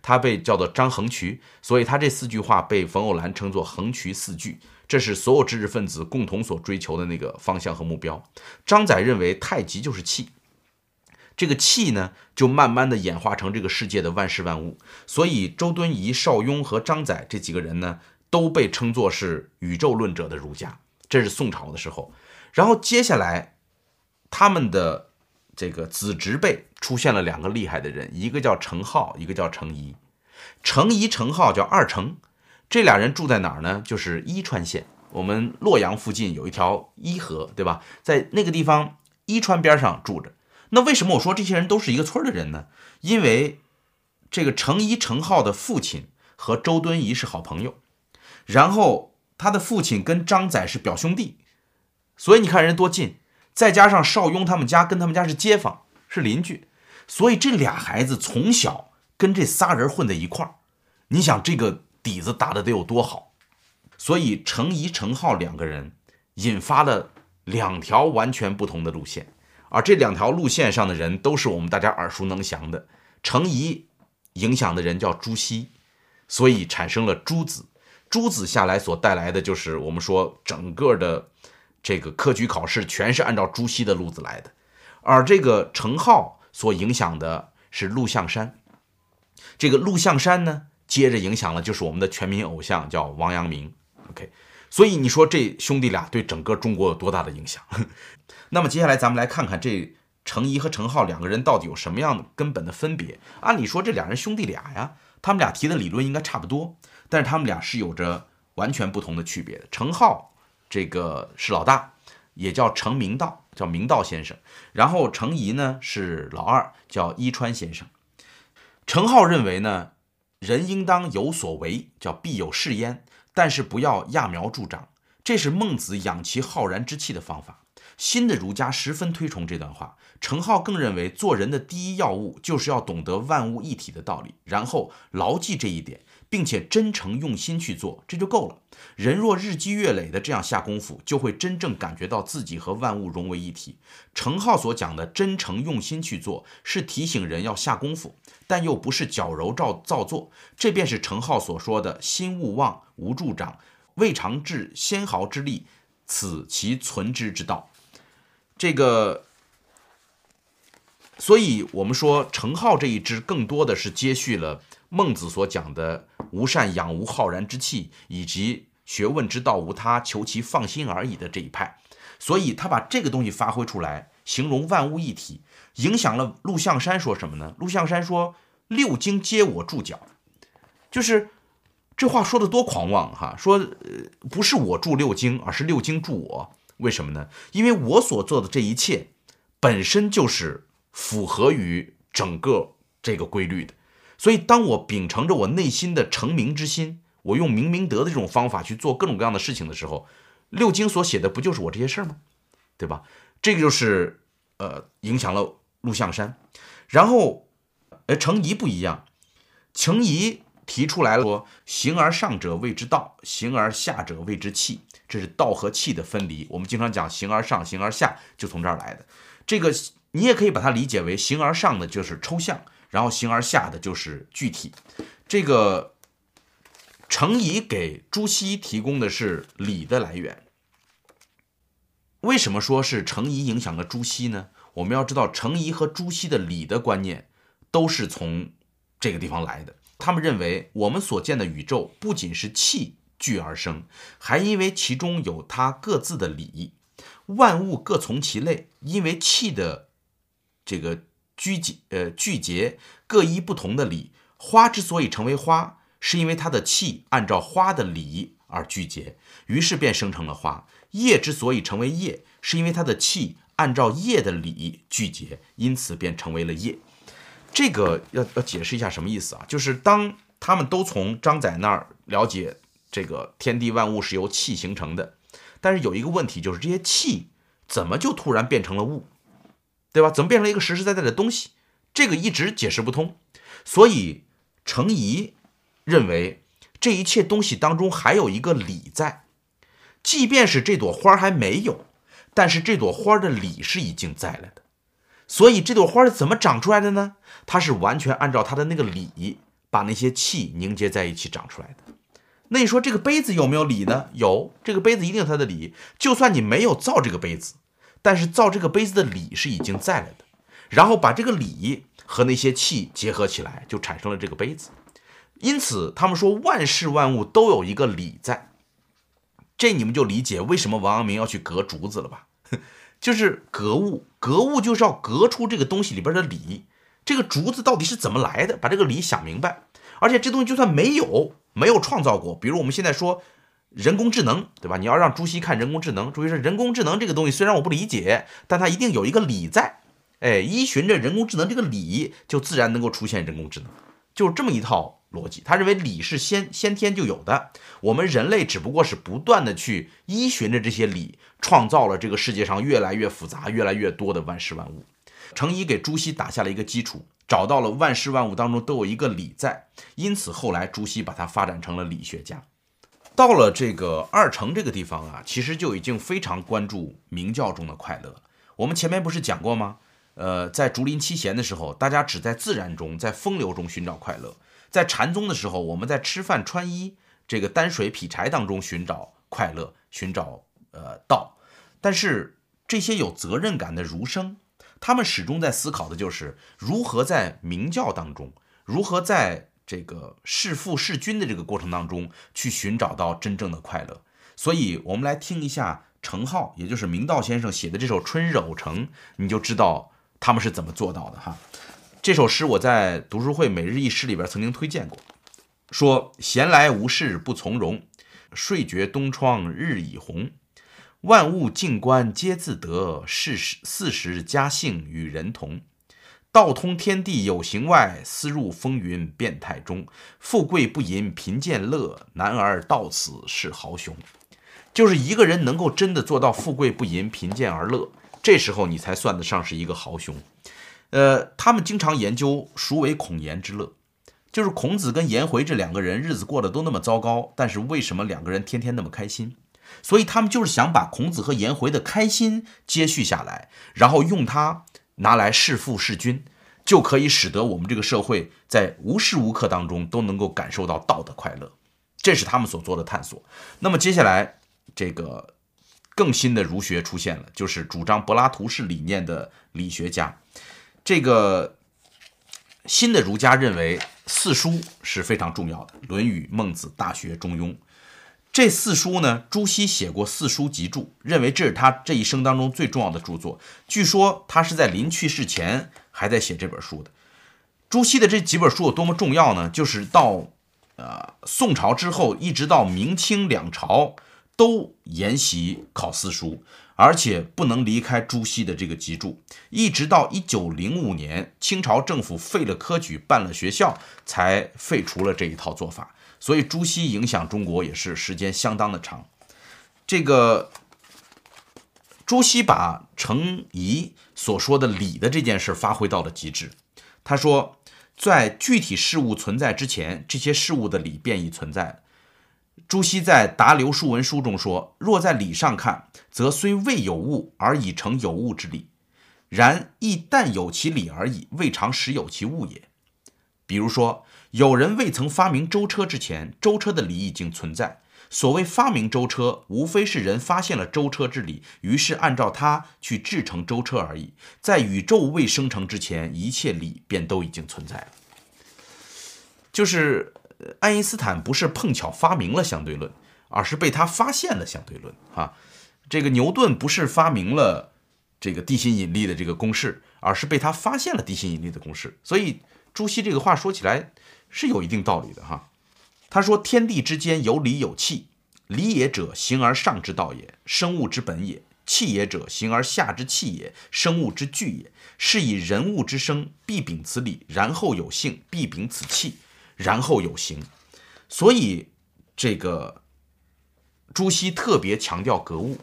他被叫做张横渠，所以他这四句话被冯友兰称作横渠四句。这是所有知识分子共同所追求的那个方向和目标。张载认为太极就是气，这个气呢，就慢慢的演化成这个世界的万事万物。所以周敦颐、邵雍和张载这几个人呢。都被称作是宇宙论者的儒家，这是宋朝的时候。然后接下来，他们的这个子侄辈出现了两个厉害的人，一个叫程颢，一个叫程颐。程颐、程颢叫二程，这俩人住在哪儿呢？就是伊川县，我们洛阳附近有一条伊河，对吧？在那个地方伊川边上住着。那为什么我说这些人都是一个村的人呢？因为这个程颐、程颢的父亲和周敦颐是好朋友。然后他的父亲跟张载是表兄弟，所以你看人多近。再加上邵雍他们家跟他们家是街坊，是邻居，所以这俩孩子从小跟这仨人混在一块儿。你想这个底子打的得有多好？所以程颐、程颢两个人引发了两条完全不同的路线，而这两条路线上的人都是我们大家耳熟能详的。程颐影响的人叫朱熹，所以产生了朱子。朱子下来所带来的就是我们说整个的这个科举考试全是按照朱熹的路子来的，而这个程颢所影响的是陆象山，这个陆象山呢接着影响了就是我们的全民偶像叫王阳明。OK，所以你说这兄弟俩对整个中国有多大的影响？[laughs] 那么接下来咱们来看看这程颐和程颢两个人到底有什么样的根本的分别？按理说这俩人兄弟俩呀，他们俩提的理论应该差不多。但是他们俩是有着完全不同的区别的。程颢这个是老大，也叫程明道，叫明道先生。然后程颐呢是老二，叫伊川先生。程颢认为呢，人应当有所为，叫必有事焉，但是不要揠苗助长，这是孟子养其浩然之气的方法。新的儒家十分推崇这段话。程颢更认为，做人的第一要务就是要懂得万物一体的道理，然后牢记这一点，并且真诚用心去做，这就够了。人若日积月累的这样下功夫，就会真正感觉到自己和万物融为一体。程颢所讲的真诚用心去做，是提醒人要下功夫，但又不是矫揉造造作。这便是程颢所说的“心勿忘，无助长，未尝至纤毫之力，此其存之之道”。这个。所以，我们说程颢这一支更多的是接续了孟子所讲的“无善养无浩然之气”，以及“学问之道无他，求其放心而已”的这一派。所以他把这个东西发挥出来，形容万物一体，影响了陆象山说什么呢？陆象山说：“六经皆我注脚。”就是这话说的多狂妄哈！说呃，不是我注六经，而是六经注我。为什么呢？因为我所做的这一切本身就是。符合于整个这个规律的，所以当我秉承着我内心的成名之心，我用明明德的这种方法去做各种各样的事情的时候，六经所写的不就是我这些事儿吗？对吧？这个就是呃影响了陆象山，然后呃程颐不一样，程颐提出来了说：形而上者谓之道，形而下者谓之气。这是道和气的分离。我们经常讲形而上，形而下，就从这儿来的。这个。你也可以把它理解为形而上的就是抽象，然后形而下的就是具体。这个程颐给朱熹提供的是理的来源。为什么说是程颐影响了朱熹呢？我们要知道，程颐和朱熹的理的观念都是从这个地方来的。他们认为，我们所见的宇宙不仅是气聚而生，还因为其中有它各自的理。万物各从其类，因为气的。这个聚结呃聚结各依不同的理，花之所以成为花，是因为它的气按照花的理而聚结，于是便生成了花。叶之所以成为叶，是因为它的气按照叶的理聚结，因此便成为了叶。这个要要解释一下什么意思啊？就是当他们都从张载那儿了解这个天地万物是由气形成的，但是有一个问题，就是这些气怎么就突然变成了物？对吧？怎么变成一个实实在在的东西？这个一直解释不通。所以程颐认为这一切东西当中还有一个理在，即便是这朵花还没有，但是这朵花的理是已经在了的。所以这朵花是怎么长出来的呢？它是完全按照它的那个理，把那些气凝结在一起长出来的。那你说这个杯子有没有理呢？有，这个杯子一定有它的理。就算你没有造这个杯子。但是造这个杯子的理是已经在了的，然后把这个理和那些气结合起来，就产生了这个杯子。因此，他们说万事万物都有一个理在，这你们就理解为什么王阳明要去隔竹子了吧？[laughs] 就是格物，格物就是要隔出这个东西里边的理。这个竹子到底是怎么来的？把这个理想明白。而且这东西就算没有，没有创造过，比如我们现在说。人工智能，对吧？你要让朱熹看人工智能，朱熹说人工智能这个东西虽然我不理解，但它一定有一个理在，哎，依循着人工智能这个理，就自然能够出现人工智能，就是这么一套逻辑。他认为理是先先天就有的，我们人类只不过是不断的去依循着这些理，创造了这个世界上越来越复杂、越来越多的万事万物。程颐给朱熹打下了一个基础，找到了万事万物当中都有一个理在，因此后来朱熹把它发展成了理学家。到了这个二程这个地方啊，其实就已经非常关注明教中的快乐。我们前面不是讲过吗？呃，在竹林七贤的时候，大家只在自然中、在风流中寻找快乐；在禅宗的时候，我们在吃饭、穿衣、这个担水劈柴当中寻找快乐、寻找呃道。但是这些有责任感的儒生，他们始终在思考的就是如何在明教当中，如何在。这个弑父弑君的这个过程当中，去寻找到真正的快乐。所以，我们来听一下程颢，也就是明道先生写的这首《春日偶成》，你就知道他们是怎么做到的哈。这首诗我在读书会每日一诗里边曾经推荐过，说：“闲来无事不从容，睡觉东窗日已红。万物静观皆自得，四时四时佳兴与人同。”道通天地有形外，思入风云变态中。富贵不淫贫贱乐，男儿到此是豪雄。就是一个人能够真的做到富贵不淫，贫贱而乐，这时候你才算得上是一个豪雄。呃，他们经常研究孰为孔颜之乐，就是孔子跟颜回这两个人日子过得都那么糟糕，但是为什么两个人天天那么开心？所以他们就是想把孔子和颜回的开心接续下来，然后用它拿来弑父弑君，就可以使得我们这个社会在无时无刻当中都能够感受到道德快乐。这是他们所做的探索。那么接下来，这个更新的儒学出现了，就是主张柏拉图式理念的理学家。这个新的儒家认为四书是非常重要的，《论语》《孟子》《大学》《中庸》。这四书呢，朱熹写过四书集注，认为这是他这一生当中最重要的著作。据说他是在临去世前还在写这本书的。朱熹的这几本书有多么重要呢？就是到呃宋朝之后，一直到明清两朝都沿袭考四书。而且不能离开朱熹的这个集注，一直到一九零五年，清朝政府废了科举，办了学校，才废除了这一套做法。所以朱熹影响中国也是时间相当的长。这个朱熹把程颐所说的礼的这件事发挥到了极致。他说，在具体事物存在之前，这些事物的理便已存在。朱熹在《答刘叔文书》中说：“若在理上看，则虽未有物，而已成有物之理；然亦但有其理而已，未尝实有其物也。”比如说，有人未曾发明舟车之前，舟车的理已经存在。所谓发明舟车，无非是人发现了舟车之理，于是按照它去制成舟车而已。在宇宙未生成之前，一切理便都已经存在了。就是。爱因斯坦不是碰巧发明了相对论，而是被他发现了相对论。哈，这个牛顿不是发明了这个地心引力的这个公式，而是被他发现了地心引力的公式。所以朱熹这个话说起来是有一定道理的。哈，他说：“天地之间有理有气，理也者，形而上之道也，生物之本也；气也者，形而下之气也，生物之具也。是以人物之生，必秉此理，然后有性，必秉此气。”然后有形，所以这个朱熹特别强调格物，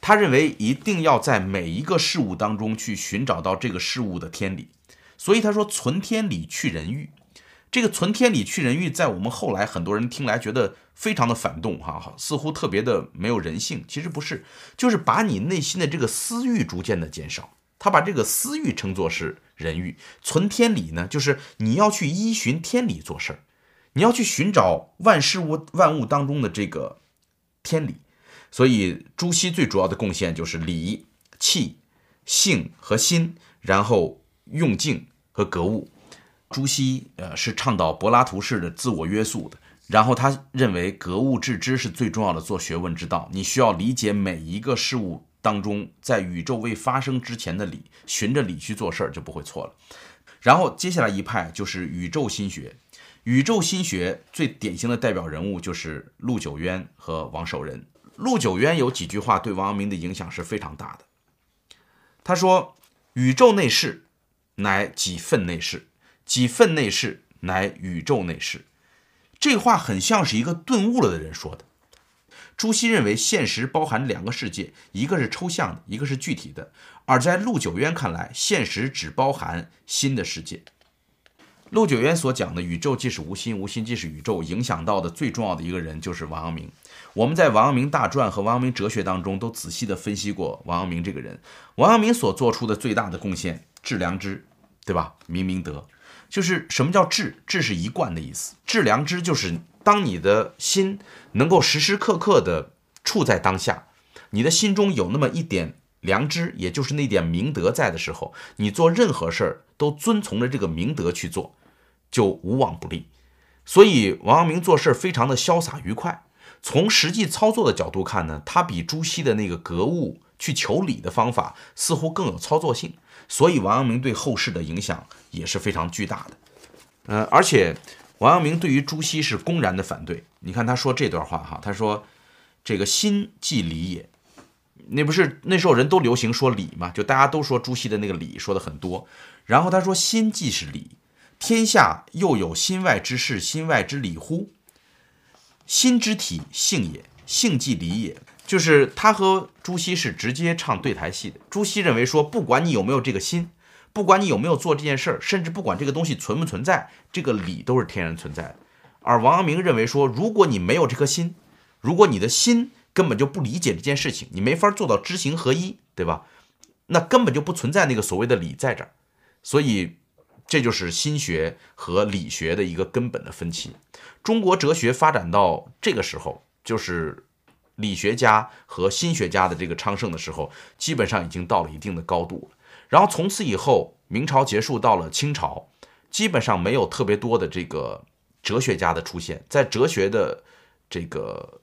他认为一定要在每一个事物当中去寻找到这个事物的天理，所以他说存天理去人欲。这个存天理去人欲，在我们后来很多人听来觉得非常的反动哈，似乎特别的没有人性。其实不是，就是把你内心的这个私欲逐渐的减少。他把这个私欲称作是人欲，存天理呢，就是你要去依循天理做事儿，你要去寻找万事物万物当中的这个天理。所以朱熹最主要的贡献就是理、气、性和心，然后用静和格物。朱熹呃是倡导柏拉图式的自我约束的，然后他认为格物致知是最重要的做学问之道，你需要理解每一个事物。当中，在宇宙未发生之前的理，循着理去做事儿就不会错了。然后接下来一派就是宇宙心学，宇宙心学最典型的代表人物就是陆九渊和王守仁。陆九渊有几句话对王阳明的影响是非常大的。他说：“宇宙内事，乃几分内事；几分内事，乃宇宙内事。”这话很像是一个顿悟了的人说的。朱熹认为，现实包含两个世界，一个是抽象的，一个是具体的。而在陆九渊看来，现实只包含心的世界。陆九渊所讲的宇宙即是无心，无心即是宇宙，影响到的最重要的一个人就是王阳明。我们在《王阳明大传》和《王阳明哲学》当中都仔细地分析过王阳明这个人。王阳明所做出的最大的贡献，致良知，对吧？明明德，就是什么叫致？致是一贯的意思。致良知就是。当你的心能够时时刻刻的处在当下，你的心中有那么一点良知，也就是那点明德在的时候，你做任何事儿都遵从着这个明德去做，就无往不利。所以王阳明做事非常的潇洒愉快。从实际操作的角度看呢，他比朱熹的那个格物去求理的方法似乎更有操作性。所以王阳明对后世的影响也是非常巨大的。呃，而且。王阳明对于朱熹是公然的反对。你看他说这段话哈，他说：“这个心即理也。”那不是那时候人都流行说理嘛？就大家都说朱熹的那个理说的很多。然后他说：“心即是理，天下又有心外之事、心外之理乎？心之体性也，性即理也。就是他和朱熹是直接唱对台戏的。朱熹认为说，不管你有没有这个心，不管你有没有做这件事儿，甚至不管这个东西存不存在，这个理都是天然存在的。而王阳明认为说，如果你没有这颗心，如果你的心根本就不理解这件事情，你没法做到知行合一，对吧？那根本就不存在那个所谓的理在这儿。所以，这就是心学和理学的一个根本的分歧。中国哲学发展到这个时候，就是理学家和心学家的这个昌盛的时候，基本上已经到了一定的高度了。然后从此以后，明朝结束到了清朝，基本上没有特别多的这个哲学家的出现，在哲学的这个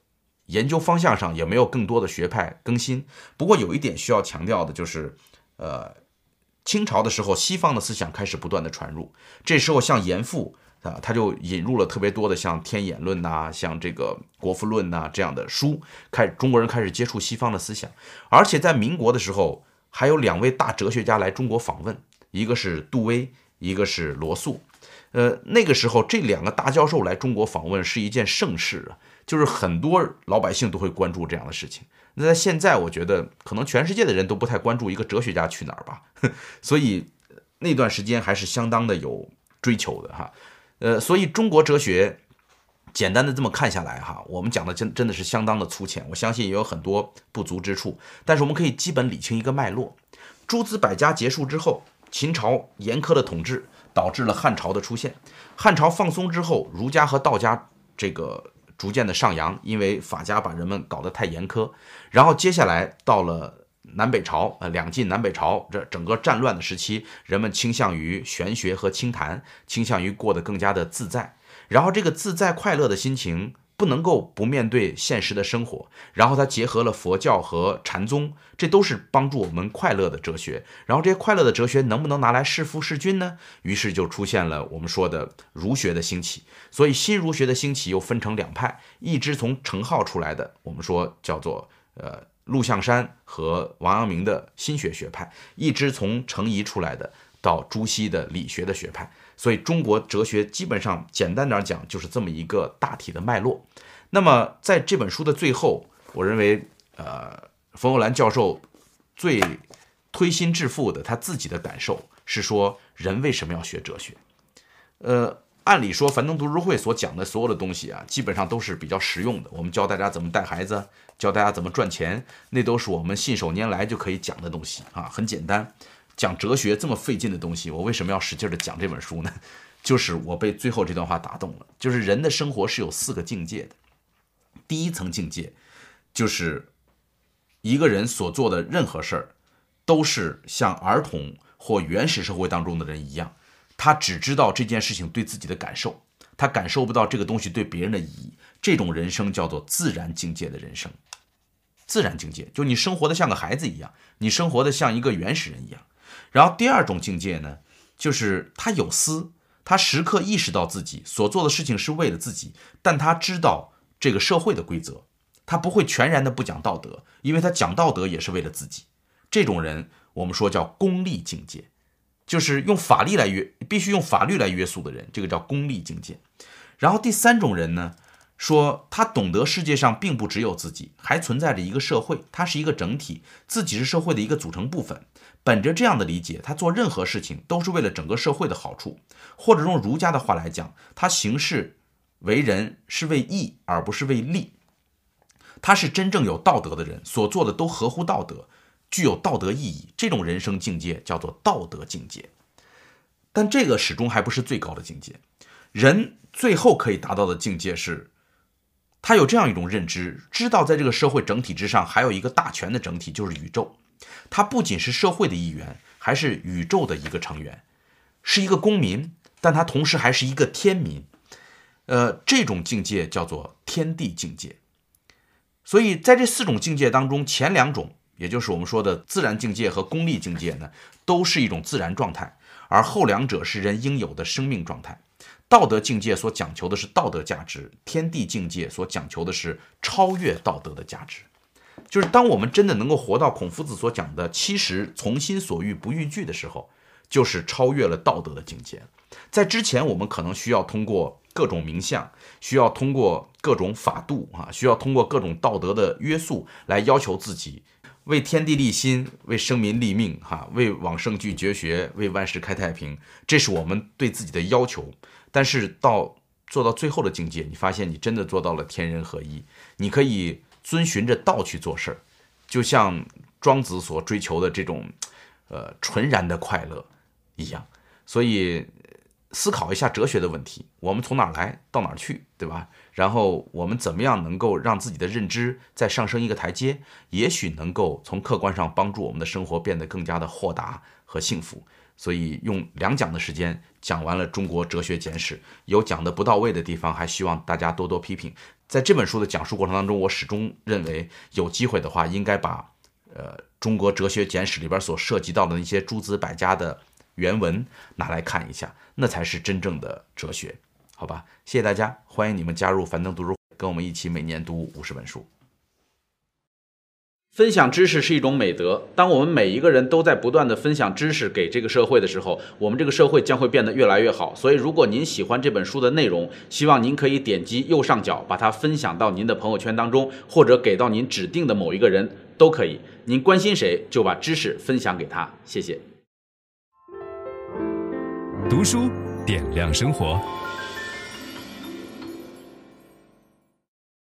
研究方向上也没有更多的学派更新。不过有一点需要强调的就是，呃，清朝的时候，西方的思想开始不断的传入，这时候像严复啊，他就引入了特别多的像天演论呐，像这个国富论呐这样的书，开中国人开始接触西方的思想，而且在民国的时候。还有两位大哲学家来中国访问，一个是杜威，一个是罗素。呃，那个时候这两个大教授来中国访问是一件盛事啊，就是很多老百姓都会关注这样的事情。那在现在，我觉得可能全世界的人都不太关注一个哲学家去哪儿吧。[laughs] 所以那段时间还是相当的有追求的哈。呃，所以中国哲学。简单的这么看下来哈，我们讲的真真的是相当的粗浅，我相信也有很多不足之处，但是我们可以基本理清一个脉络。诸子百家结束之后，秦朝严苛的统治导致了汉朝的出现。汉朝放松之后，儒家和道家这个逐渐的上扬，因为法家把人们搞得太严苛。然后接下来到了南北朝，呃，两晋南北朝这整个战乱的时期，人们倾向于玄学和清谈，倾向于过得更加的自在。然后这个自在快乐的心情不能够不面对现实的生活，然后它结合了佛教和禅宗，这都是帮助我们快乐的哲学。然后这些快乐的哲学能不能拿来弑父弑君呢？于是就出现了我们说的儒学的兴起。所以新儒学的兴起又分成两派，一支从程颢出来的，我们说叫做呃陆象山和王阳明的心学学派；一支从程颐出来的，到朱熹的理学的学派。所以，中国哲学基本上简单点讲，就是这么一个大体的脉络。那么，在这本书的最后，我认为，呃，冯友兰教授最推心置腹的他自己的感受是说，人为什么要学哲学？呃，按理说，樊登读书会所讲的所有的东西啊，基本上都是比较实用的。我们教大家怎么带孩子，教大家怎么赚钱，那都是我们信手拈来就可以讲的东西啊，很简单。讲哲学这么费劲的东西，我为什么要使劲的讲这本书呢？[laughs] 就是我被最后这段话打动了。就是人的生活是有四个境界的，第一层境界就是一个人所做的任何事儿，都是像儿童或原始社会当中的人一样，他只知道这件事情对自己的感受，他感受不到这个东西对别人的意义。这种人生叫做自然境界的人生。自然境界就你生活的像个孩子一样，你生活的像一个原始人一样。然后第二种境界呢，就是他有思，他时刻意识到自己所做的事情是为了自己，但他知道这个社会的规则，他不会全然的不讲道德，因为他讲道德也是为了自己。这种人我们说叫功利境界，就是用法律来约，必须用法律来约束的人，这个叫功利境界。然后第三种人呢，说他懂得世界上并不只有自己，还存在着一个社会，它是一个整体，自己是社会的一个组成部分。本着这样的理解，他做任何事情都是为了整个社会的好处，或者用儒家的话来讲，他行事为人是为义而不是为利。他是真正有道德的人，所做的都合乎道德，具有道德意义。这种人生境界叫做道德境界。但这个始终还不是最高的境界。人最后可以达到的境界是，他有这样一种认知，知道在这个社会整体之上还有一个大权的整体，就是宇宙。他不仅是社会的一员，还是宇宙的一个成员，是一个公民，但他同时还是一个天民。呃，这种境界叫做天地境界。所以在这四种境界当中，前两种，也就是我们说的自然境界和功利境界呢，都是一种自然状态，而后两者是人应有的生命状态。道德境界所讲求的是道德价值，天地境界所讲求的是超越道德的价值。就是当我们真的能够活到孔夫子所讲的“七十从心所欲不逾矩”的时候，就是超越了道德的境界。在之前，我们可能需要通过各种名相，需要通过各种法度啊，需要通过各种道德的约束来要求自己，为天地立心，为生民立命，哈，为往圣继绝学，为万世开太平，这是我们对自己的要求。但是到做到最后的境界，你发现你真的做到了天人合一，你可以遵循着道去做事儿，就像庄子所追求的这种，呃，纯然的快乐一样。所以。思考一下哲学的问题，我们从哪儿来到哪儿去，对吧？然后我们怎么样能够让自己的认知再上升一个台阶？也许能够从客观上帮助我们的生活变得更加的豁达和幸福。所以用两讲的时间讲完了中国哲学简史，有讲的不到位的地方，还希望大家多多批评。在这本书的讲述过程当中，我始终认为有机会的话，应该把呃中国哲学简史里边所涉及到的那些诸子百家的。原文拿来看一下，那才是真正的哲学，好吧？谢谢大家，欢迎你们加入樊登读书会，跟我们一起每年读五十本书。分享知识是一种美德，当我们每一个人都在不断的分享知识给这个社会的时候，我们这个社会将会变得越来越好。所以，如果您喜欢这本书的内容，希望您可以点击右上角把它分享到您的朋友圈当中，或者给到您指定的某一个人都可以。您关心谁，就把知识分享给他。谢谢。读书点亮生活。